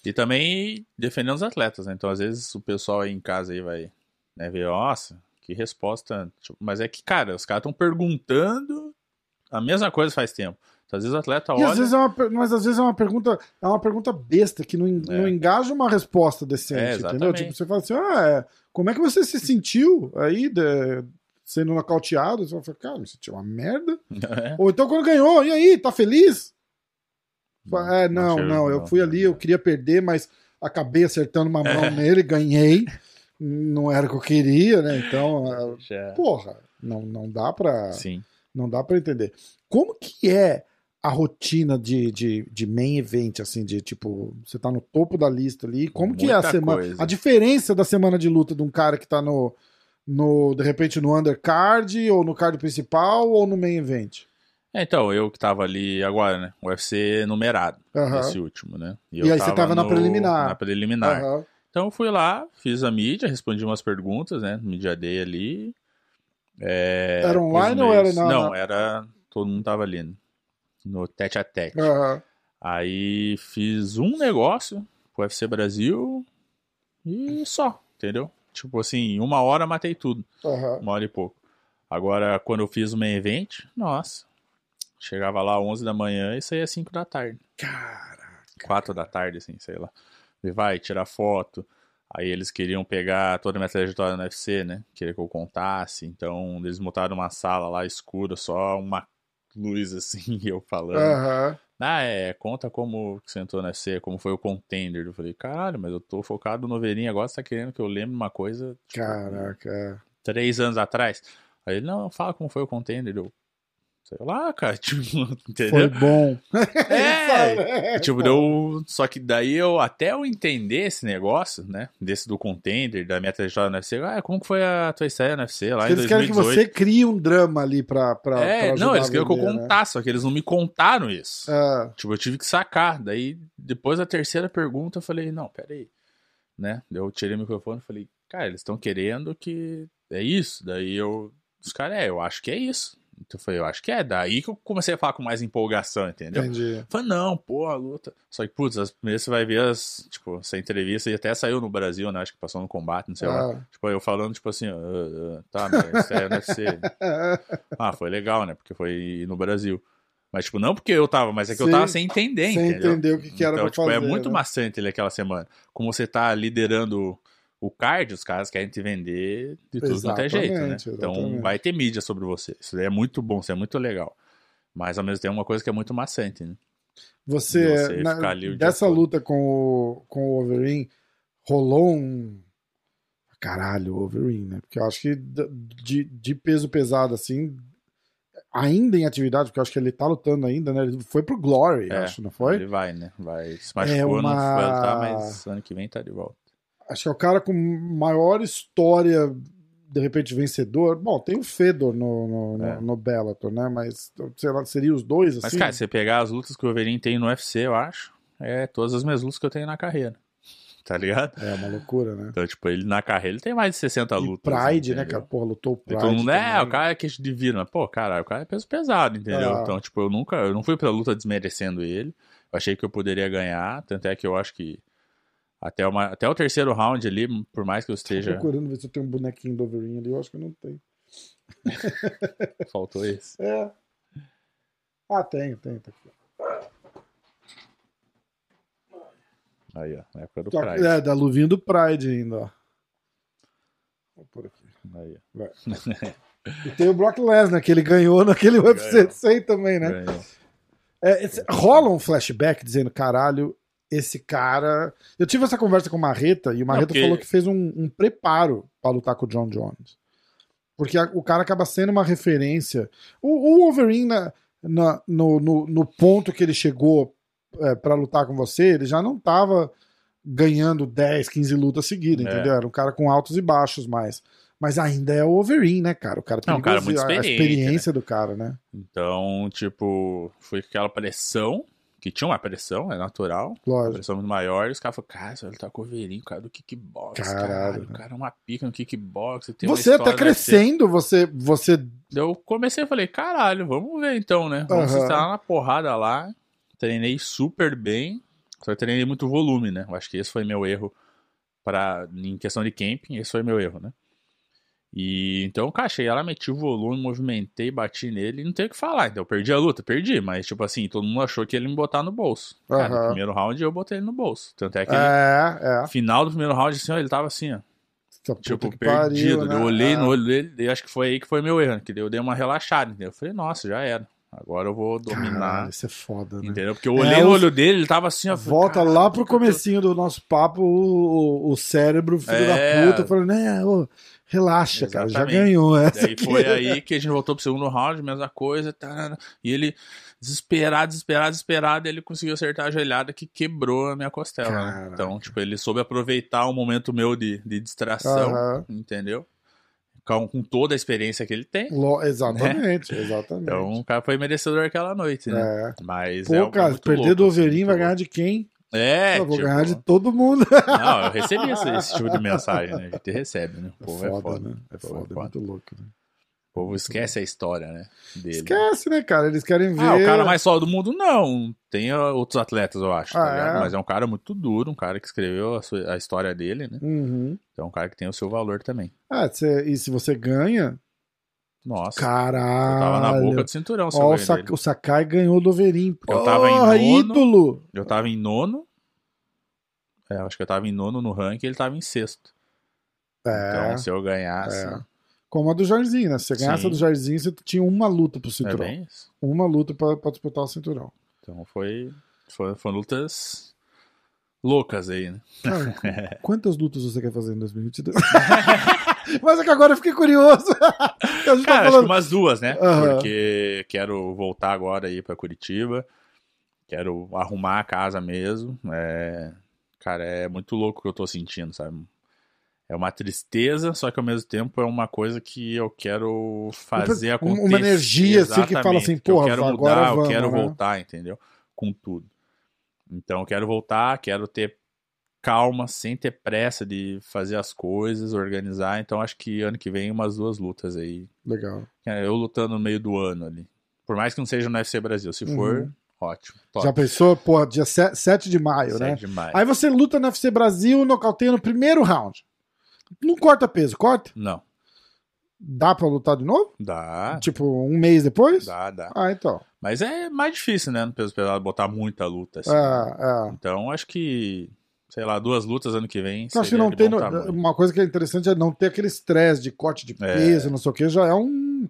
E também defendendo os atletas, né? Então, às vezes, o pessoal aí em casa aí vai né, ver, nossa, que resposta. tipo, mas é que, cara, os caras estão perguntando a mesma coisa faz tempo. Então, às vezes o atleta E olha. às vezes é uma, mas às vezes é uma pergunta, é uma pergunta besta que não, É. não engaja uma resposta decente, É, entendeu? Tipo, você fala assim, ah, é, como é que você se sentiu aí de- sendo nocauteado? Você fala, cara, me senti uma merda. É. Ou então quando ganhou, e aí, tá feliz? Não, é, não, chega- não, eu fui ali, eu queria perder, mas acabei acertando uma mão nele, ganhei. Não era o que eu queria, né? Então, ah, Já- porra, não, não dá pra. Sim. Não dá pra entender. Como que é a rotina de, de, de main event, assim, de tipo, você tá no topo da lista ali, como que é a Muita semana, coisa. a diferença da semana de luta de um cara que tá no, no de repente no undercard, ou no card principal, ou no main event? É, então, eu que tava ali agora, né? UFC numerado, Aham. esse último, né? E eu aí você tava na preliminar. Na preliminar. Aham. Então eu fui lá, fiz a mídia, respondi umas perguntas, né? Media Day ali. É, Era online ou era na- Não, era. Todo mundo tava ali. né? No tete a tete. Aham. Aí fiz um negócio pro UFC Brasil e só, entendeu? Tipo assim, uma hora matei tudo. Uma hora e pouco. Agora, quando eu fiz o main event, nossa. Chegava lá 11 da manhã e saía 5 da tarde. Caraca. 4 da tarde, assim, sei lá. E vai, tirar foto. Aí eles queriam pegar toda a minha trajetória no UFC, né? Queria que eu contasse. Então, eles montaram uma sala lá escura, só uma luz, assim, eu falando. Aham. Ah, é, conta como que você entrou no UFC, como foi o contender. Eu falei, caralho, mas eu tô focado no Verinha agora, você tá querendo que eu lembre uma coisa, tipo, Caraca. é. três anos atrás. Aí ele, não, fala como foi o contender. Eu, sei lá, cara, tipo, entendeu? Foi bom. É, tipo, deu. Só que daí eu, até eu entender esse negócio, né? Desse do contender, da minha trajetória no UFC, ah, como que foi a tua estreia no UFC lá Eles em querem que 2018? você crie um drama ali pra, pra, pra É, ajudar não, eles queriam que eu né? contasse, só que eles não me contaram isso. Ah, Tipo, eu tive que sacar. Daí, depois da terceira pergunta, eu falei, não, peraí. Né? Eu tirei o microfone e falei, cara, eles estão querendo que é isso. Daí eu. Os caras, é, eu acho que é isso. Então eu falei, eu acho que é. Daí que eu comecei a falar com mais empolgação, entendeu? entendi. Eu Falei, não, pô, a luta. Só que, putz, as primeiras você vai ver as. Tipo, essa entrevista e até saiu no Brasil, né? Acho que passou no combate, não sei lá. Ah. Tipo, eu falando, tipo assim, ah, ah, tá, mas isso é NFC. Ah, foi legal, né? Porque foi no Brasil. Mas, tipo, não porque eu tava, mas é que eu Sim. tava sem entender, Sem entendeu? entender o que, que era então, tipo, fazer. é muito né? maçante ele aquela semana. Como você tá liderando o card, os caras querem te vender de tudo quanto é jeito, né? Exatamente, Então vai ter mídia sobre você. Isso daí é muito bom, isso é muito legal. Mas ao mesmo tempo é uma coisa que é muito maçante, né? Você, você na- dessa todo. luta com o, com o Wolverine, rolou um. caralho o Overeem, né? Porque eu acho que de, de peso pesado, assim, ainda em atividade, porque eu acho que ele tá lutando ainda, né? Ele foi pro Glory, É, acho, não foi? Ele vai, né? Vai. Se É machucou, não uma- vai lutar, mas ano que vem tá de volta. Acho que é o cara com maior história, de repente, vencedor. Bom, tem o Fedor no, no, no- É. no Bellator, né? Mas, sei lá, seria os dois, assim? Mas, cara, se você pegar as lutas que o Overeem tem no UFC, eu acho, é todas as minhas lutas que eu tenho na carreira. Tá ligado? É uma loucura, né? Então, tipo, ele na carreira ele tem mais de 60 E lutas. Pride, né, cara? Porra, lutou o Pride. todo mundo, é, também. o cara é queixo de vidro, mas, pô, caralho, o cara é peso pesado, entendeu? É. Então, tipo, eu nunca, eu não fui pra luta desmerecendo ele. Eu achei que eu poderia ganhar, tanto é que eu acho que até, uma, até o terceiro round ali, por mais que eu Tô esteja. procurando ver se eu tenho um bonequinho do Overeem ali. Eu acho que eu não tenho. Faltou esse. É. Ah, tenho, tenho. Tá aqui. Aí, ó, na época do Só- Pride. É, da luvinha do Pride ainda, ó. Vou pôr aqui. Aí, ó. E tem o Brock Lesnar, que ele ganhou naquele UFC Ganhou. 100 também, né? Ganhou. É, rola um flashback dizendo, caralho, esse cara. Eu tive essa conversa com o Marreta e o Marreta porque- falou que fez um, um preparo pra lutar com o John Jones. Porque a- o cara acaba sendo uma referência. O, o Wolverine, na- na- no, no, no ponto que ele chegou é, para lutar com você, ele já não tava ganhando 10, 15 lutas seguidas, É. entendeu? Era um cara com altos e baixos mais. Mas ainda é o Wolverine, né, cara? O cara É um cara muito a- experiência do cara, né? Então, tipo, foi aquela pressão, que tinha uma pressão, é natural. Uma Lógico. pressão muito maior, e os caras falaram, cara, vai lutar com o cara do kickbox, Caralho, caralho, né? o cara é uma pica no kickbox. Você tá no UFC." crescendo, você, você Eu comecei e falei, caralho, vamos ver então, né? Vamos Aham. estar na porrada lá. Treinei super bem, só treinei muito volume, né? Eu acho que esse foi meu erro para em questão de camping, esse foi meu erro, né? E então, cara, cheguei lá, meti o volume, movimentei, bati nele e não tem o que falar. Então, eu perdi a luta, perdi, mas tipo assim, todo mundo achou que ele ia me botar no bolso. Cara, no primeiro round eu botei ele no bolso. Tanto é que ele, É, é. final do primeiro round, assim, ó, ele tava assim, ó. Tipo, perdido. pariu, né? Eu olhei É. no olho dele e acho que foi aí que foi meu erro? Que eu dei uma relaxada, entendeu? Eu falei, nossa, já era. Agora eu vou dominar. Caralho, isso é foda, né? Entendeu? Porque eu olhei É, no olho dele, ele tava assim, ó. Volta "Caralho, lá o pro eu tô-" comecinho do nosso papo, o, o cérebro, filho É. da puta, falando, né, ô, relaxa, cara, já Exatamente. ganhou essa Daí aqui. foi aí que a gente voltou pro segundo round, mesma coisa. tarana. e ele, desesperado, desesperado, desesperado, ele conseguiu acertar a joelhada que quebrou a minha costela. né? Caraca. Então, tipo, ele soube aproveitar um momento meu de, de distração, Aham. entendeu? Com, com toda a experiência que ele tem. Lo- Exatamente, exatamente. Então, o cara foi merecedor aquela noite, né? é. Mas Pô, é cara, perder louco, do assim, Overeem muito vai ganhar louco. de quem? É, eu vou tipo, ganhar de todo mundo. Não, eu recebi esse, esse tipo de mensagem, né? A gente recebe, né? O povo é foda, né? É povo foda, é muito louco. Né? O povo esquece a história, né? Dele. Esquece, né, cara? Eles querem ver. Ah, o cara mais só do mundo, não. Tem outros atletas, eu acho, tá Ah, ligado? é? Mas é um cara muito duro, um cara que escreveu a, sua- a história dele, né? Uhum. Então é um cara que tem o seu valor também. Ah, e se você ganha, Nossa, caralho. eu tava na boca do cinturão Ó, o, Sa o Sakai ganhou do Overeem. Eu tava em Porra, nono. ídolo! Eu tava em nono. É, acho que eu tava em nono no ranking e ele tava em sexto. É, Então, se eu ganhasse. é. Como a do Jairzinho, né? Se você ganhasse Sim. a do Jairzinho, você tinha uma luta pro É cinturão. isso. Uma luta pra, pra disputar o cinturão. Então foi. Foi, foram lutas loucas aí, né? Cara, quantas lutas você quer fazer em 2022? Mas é que agora eu fiquei curioso. a gente tá Cara, acho que falando... umas duas, né? Aham. Porque quero voltar agora aí pra Curitiba. Quero arrumar a casa mesmo. É... Cara, é muito louco o que eu tô sentindo, sabe? É uma tristeza, só que ao mesmo tempo é uma coisa que eu quero fazer acontecer. uma energia, assim, que fala assim, que eu porra, quero agora mudar, vamos, eu quero né? voltar, entendeu? Com tudo. Então eu quero voltar, quero ter calma, sem ter pressa de fazer as coisas, organizar. Então acho que ano que vem umas duas lutas aí. Legal. É, Eu lutando no meio do ano ali. Por mais que não seja no UFC Brasil. Se for, Uhum. ótimo. Top. Já pensou? Pô, dia 7, 7 de maio, né? Sete de maio. Aí você luta no UFC Brasil, nocauteia no primeiro round. Não corta peso, corta? Não. Dá pra lutar de novo? Dá. Tipo, um mês depois? Dá, dá. Ah, então. Mas é mais difícil, né? No peso pesado, botar muita luta. Assim, É, é. Então acho que, sei lá, duas lutas ano que vem. Eu acho que não tem. no- tamanho. Uma coisa que é interessante é não ter aquele estresse de corte de É. peso, não sei o que, já é um.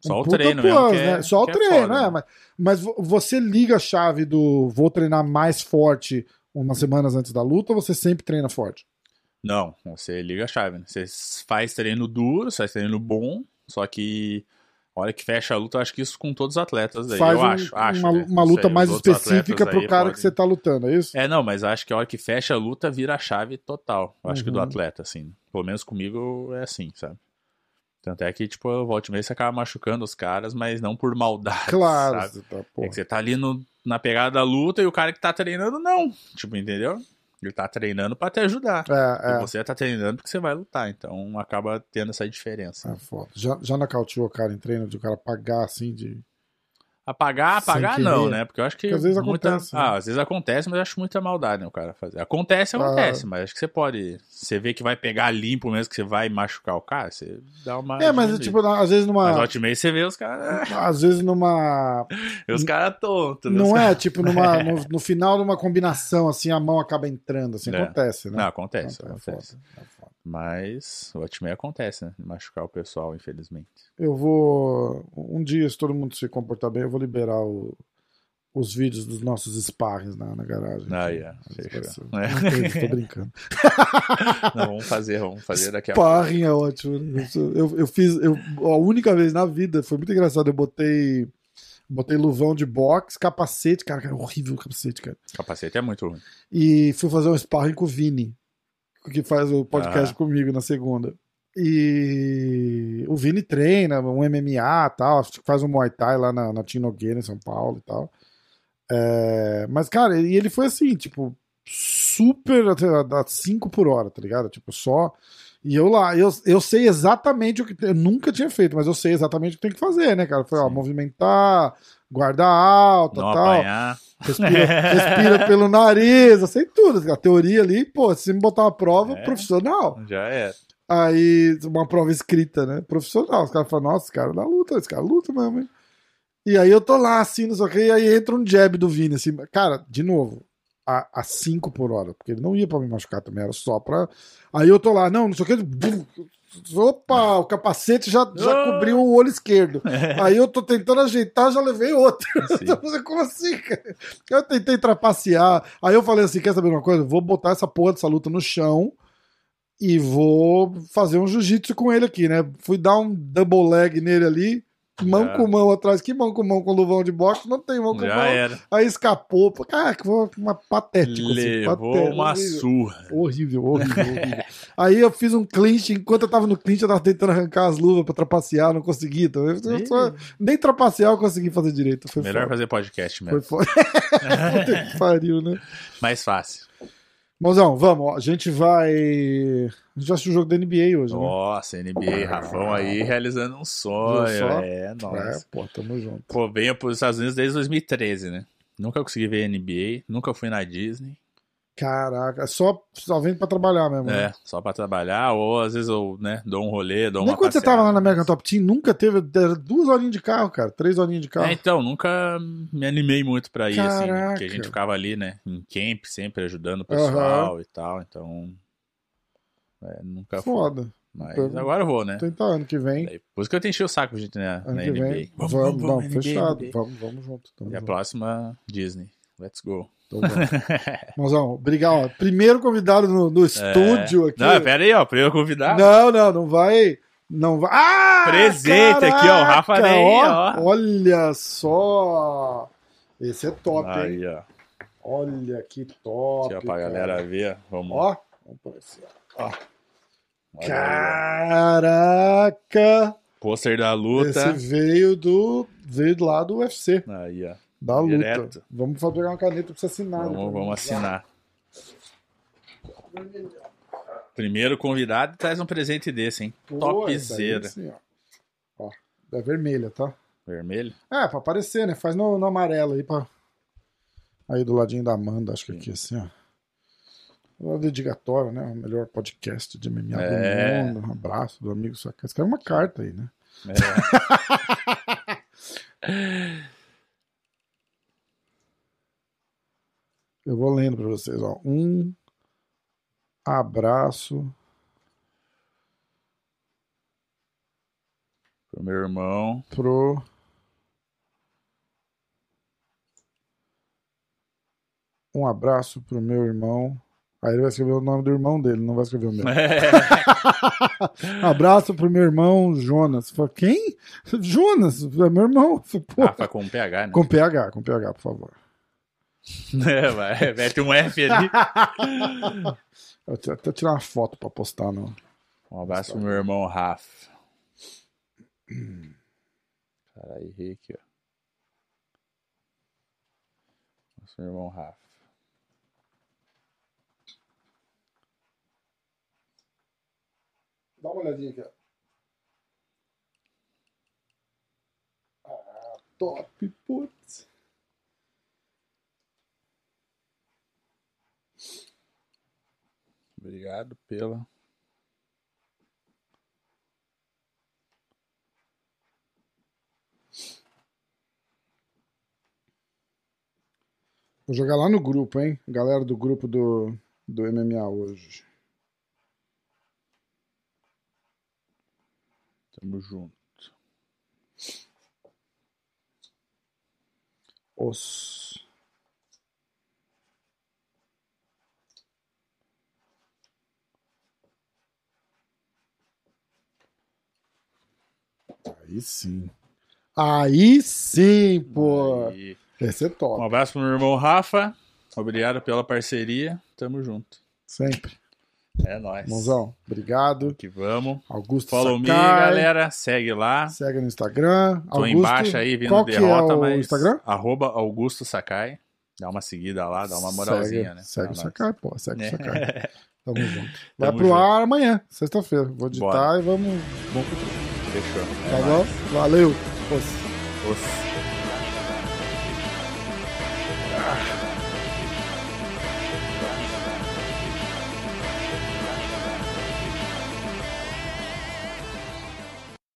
Só um o treino plus. Que é, né? Só o é treino, foda, né? né? Mas, mas vo- você liga a chave do vou treinar mais forte umas semanas antes da luta ou você sempre treina forte? Não, você liga a chave, né? Você faz treino duro, faz treino bom, só que hora que fecha a luta, eu acho que isso com todos os atletas aí, Faz eu um- acho, acho, uma, né? uma luta sei, mais específica pro cara podem- que você tá lutando, é isso? É, não, mas acho que a hora que fecha a luta, vira a chave total. Eu Acho que do Uhum. atleta, assim. Pelo menos comigo é assim, sabe? Tanto é que, tipo, eu volto e meia você acaba machucando os caras, mas não por maldade, Claro. sabe? tá, É que você tá ali no, na pegada da luta e o cara que tá treinando, não. Tipo, entendeu? Ele tá treinando pra te ajudar. É, E é. você tá treinando porque você vai lutar. Então acaba tendo essa diferença. É foda. Já, já nocauteou o cara em treino de o cara pagar assim de. Apagar, Sem apagar querer. não, né? Porque eu acho que. Porque às vezes muita... acontece, né? Ah, às vezes acontece, mas eu acho muita maldade, né? O cara fazer. Acontece, acontece, mas acho que você pode. Você vê que vai pegar limpo mesmo, que você vai machucar o cara, você dá uma. É, mas tipo, às vezes Mas numa. ultimate você vê os caras. Às vezes numa. os caras tontos? Não é, tipo, numa, no, no final de uma combinação, assim, a mão acaba entrando, assim, É. acontece, né? Não, acontece, É acontece. foda, é foda. Mas o ultimate acontece, né? Machucar o pessoal, infelizmente. Eu vou. Um dia, se todo mundo se comportar bem, eu vou liberar o- os vídeos dos nossos sparrings na, na garagem. Ah, yeah, Vai fechou. ser- É. Tô brincando. Não, vamos fazer, vamos fazer daqui a pouco. Sparring é ótimo. Eu, eu fiz. Eu, a única vez na vida, foi muito engraçado. Eu botei. Botei luvão de boxe, capacete, cara, cara, horrível o capacete, cara. Capacete é muito ruim. E fui fazer um sparring com o Vini, que faz o podcast Ah. comigo na segunda. E o Vini treina um MMA e tal, faz um Muay Thai lá na, na Nogueira, em São Paulo e tal. É, mas, cara, e ele foi assim, tipo, super a 5 por hora, tá ligado? Tipo, só. E eu lá, eu, eu sei exatamente o que. Eu nunca tinha feito, mas eu sei exatamente o que tem que fazer, né, cara? Foi, ó, movimentar, guarda alta Não tal. apanhar. Respira, respira pelo nariz, eu sei tudo. A teoria ali, pô, se me botar uma prova, É. profissional. Já é. Aí, uma prova escrita, né? Profissional. Os caras falam, nossa, esse cara dá luta, esse cara luta mesmo, hein? E aí eu tô lá, assim, não sei o que, e aí entra um jab do Vini, assim, cara, de novo, a 5 por hora, porque ele não ia pra me machucar também, era só pra. Aí eu tô lá, não, não sei o que, opa, o capacete já, já Ah. cobriu o olho esquerdo. Aí eu tô tentando ajeitar, já levei outro. Como assim, cara? Eu tentei trapacear. Aí eu falei assim: quer saber uma coisa? Vou botar essa porra dessa luta no chão e vou fazer um jiu-jitsu com ele aqui, né? Fui dar um double leg nele ali, mão Já. com mão atrás. Que mão com mão com luvão de boxe? Não tem mão com Já mão. era. Aí escapou. Cara, que foi uma patético. assim, Levou uma horrível. surra. Horrível, horrível, horrível. Aí eu fiz um clinch, enquanto eu tava no clinch, eu tava tentando arrancar as luvas pra trapacear, não consegui. Então, eu só- nem trapacear eu consegui fazer direito. Foi Melhor foda. fazer podcast Foi mesmo. foda. Puta que pariu, né? Mais fácil. Mãozão, vamos, a gente vai. A gente vai assistir o jogo da NBA hoje, né? Nossa, NBA, Rafão aí realizando um sonho. Viu só? É, É, nossa. pô, tamo junto. Pô, venho pros Estados Unidos desde 2013, né? Nunca consegui ver NBA, nunca fui na Disney. Caraca, só, só vem pra trabalhar mesmo. né? É, só pra trabalhar, ou às vezes eu, né, dou um rolê, dou Nem uma quando você passeada. tava lá na American Top Team, nunca teve duas horinhas de carro, cara. Três horinhas de carro. É, então, nunca me animei muito pra ir, assim, Caraca. porque a gente ficava ali, né, em camp, sempre ajudando o pessoal e tal, então... é, nunca fui. Foda. Mas Então, agora eu vou, né? Tentar ano que vem. Daí, Por isso que eu tenho enchido o saco gente na, Ano na que NBA. vem. Vamos, vamos, NBA, fechado. NBA. Vamos, vamos junto. Tamo E a junto. próxima, Disney. Let's go. Então, vamos. Mãozão, obrigado. ó. Primeiro convidado no, no estúdio aqui. Não, pera aí, ó. Primeiro convidado. Não, não, não vai. Não vai. Ah! Presente aqui, ó, o Rafa caraca, Ney, ó. Olha só. Esse é top, hein? Aí, ó. Olha que top. Ó, pra cara. galera ver. Vamos. Ó, vamos ó. Ó. Olha Caraca! ó. Pôster da luta. Esse veio do. Veio lá do UFC, Aí, ó. Da luta. Direto. Vamos pegar uma caneta pra você assinar. Vamos, né? vamos assinar. Primeiro convidado traz um presente desse, hein? Pô, Topzera. assim, ó. ó. É vermelha, tá? Vermelho? É, pra aparecer, né? Faz no, no amarelo aí, pra... Aí do ladinho da Amanda, acho que aqui, assim, ó. O dedicatório, né? O melhor podcast de MMA É. do mundo. Um abraço do amigo Saca. Escreve uma carta aí, né? É. Eu vou lendo pra vocês, ó. Um abraço Pro meu irmão. pro um abraço pro meu irmão Aí ele vai escrever o nome do irmão dele, não vai escrever o meu. É. Abraço pro meu irmão Jonas. Fala, quem? Jonas, é meu irmão. Pô, Rafa com PH, né? com PH, com PH, por favor. É, vai, mete um F ali. Eu vou até tirar uma foto pra postar no. Um abraço pro meu irmão Rafa. Caralho, errei aqui, ó. Nosso irmão Rafa. Dá uma olhadinha aqui, ó. Ah, top, putz. Obrigado pela. Vou jogar lá no grupo, hein? Galera do grupo do, do MMA hoje. Tamo junto. Os. Aí sim. Aí sim, pô. Aí. Esse é Um top. abraço pro meu irmão Rafa. Obrigado pela parceria. Tamo junto. Sempre. É nóis. Mãozão, obrigado. Que vamos. Augusto Follow me, Sakai. galera. Segue lá. Segue no Instagram. Tô Augusto, embaixo aí vindo qual que derrota, é o mas. Instagram? Arroba Augusto Sakai. Dá uma seguida lá, dá uma moralzinha, segue, né? Segue Pra o nós. Sakai, pô. Segue o É. Sakai. Tamo junto. Vai Tamo pro junto. ar amanhã, sexta-feira. Vou editar Bora. e vamos. vamos pro- Fechou. Tá É bom? Valeu. Os- Os-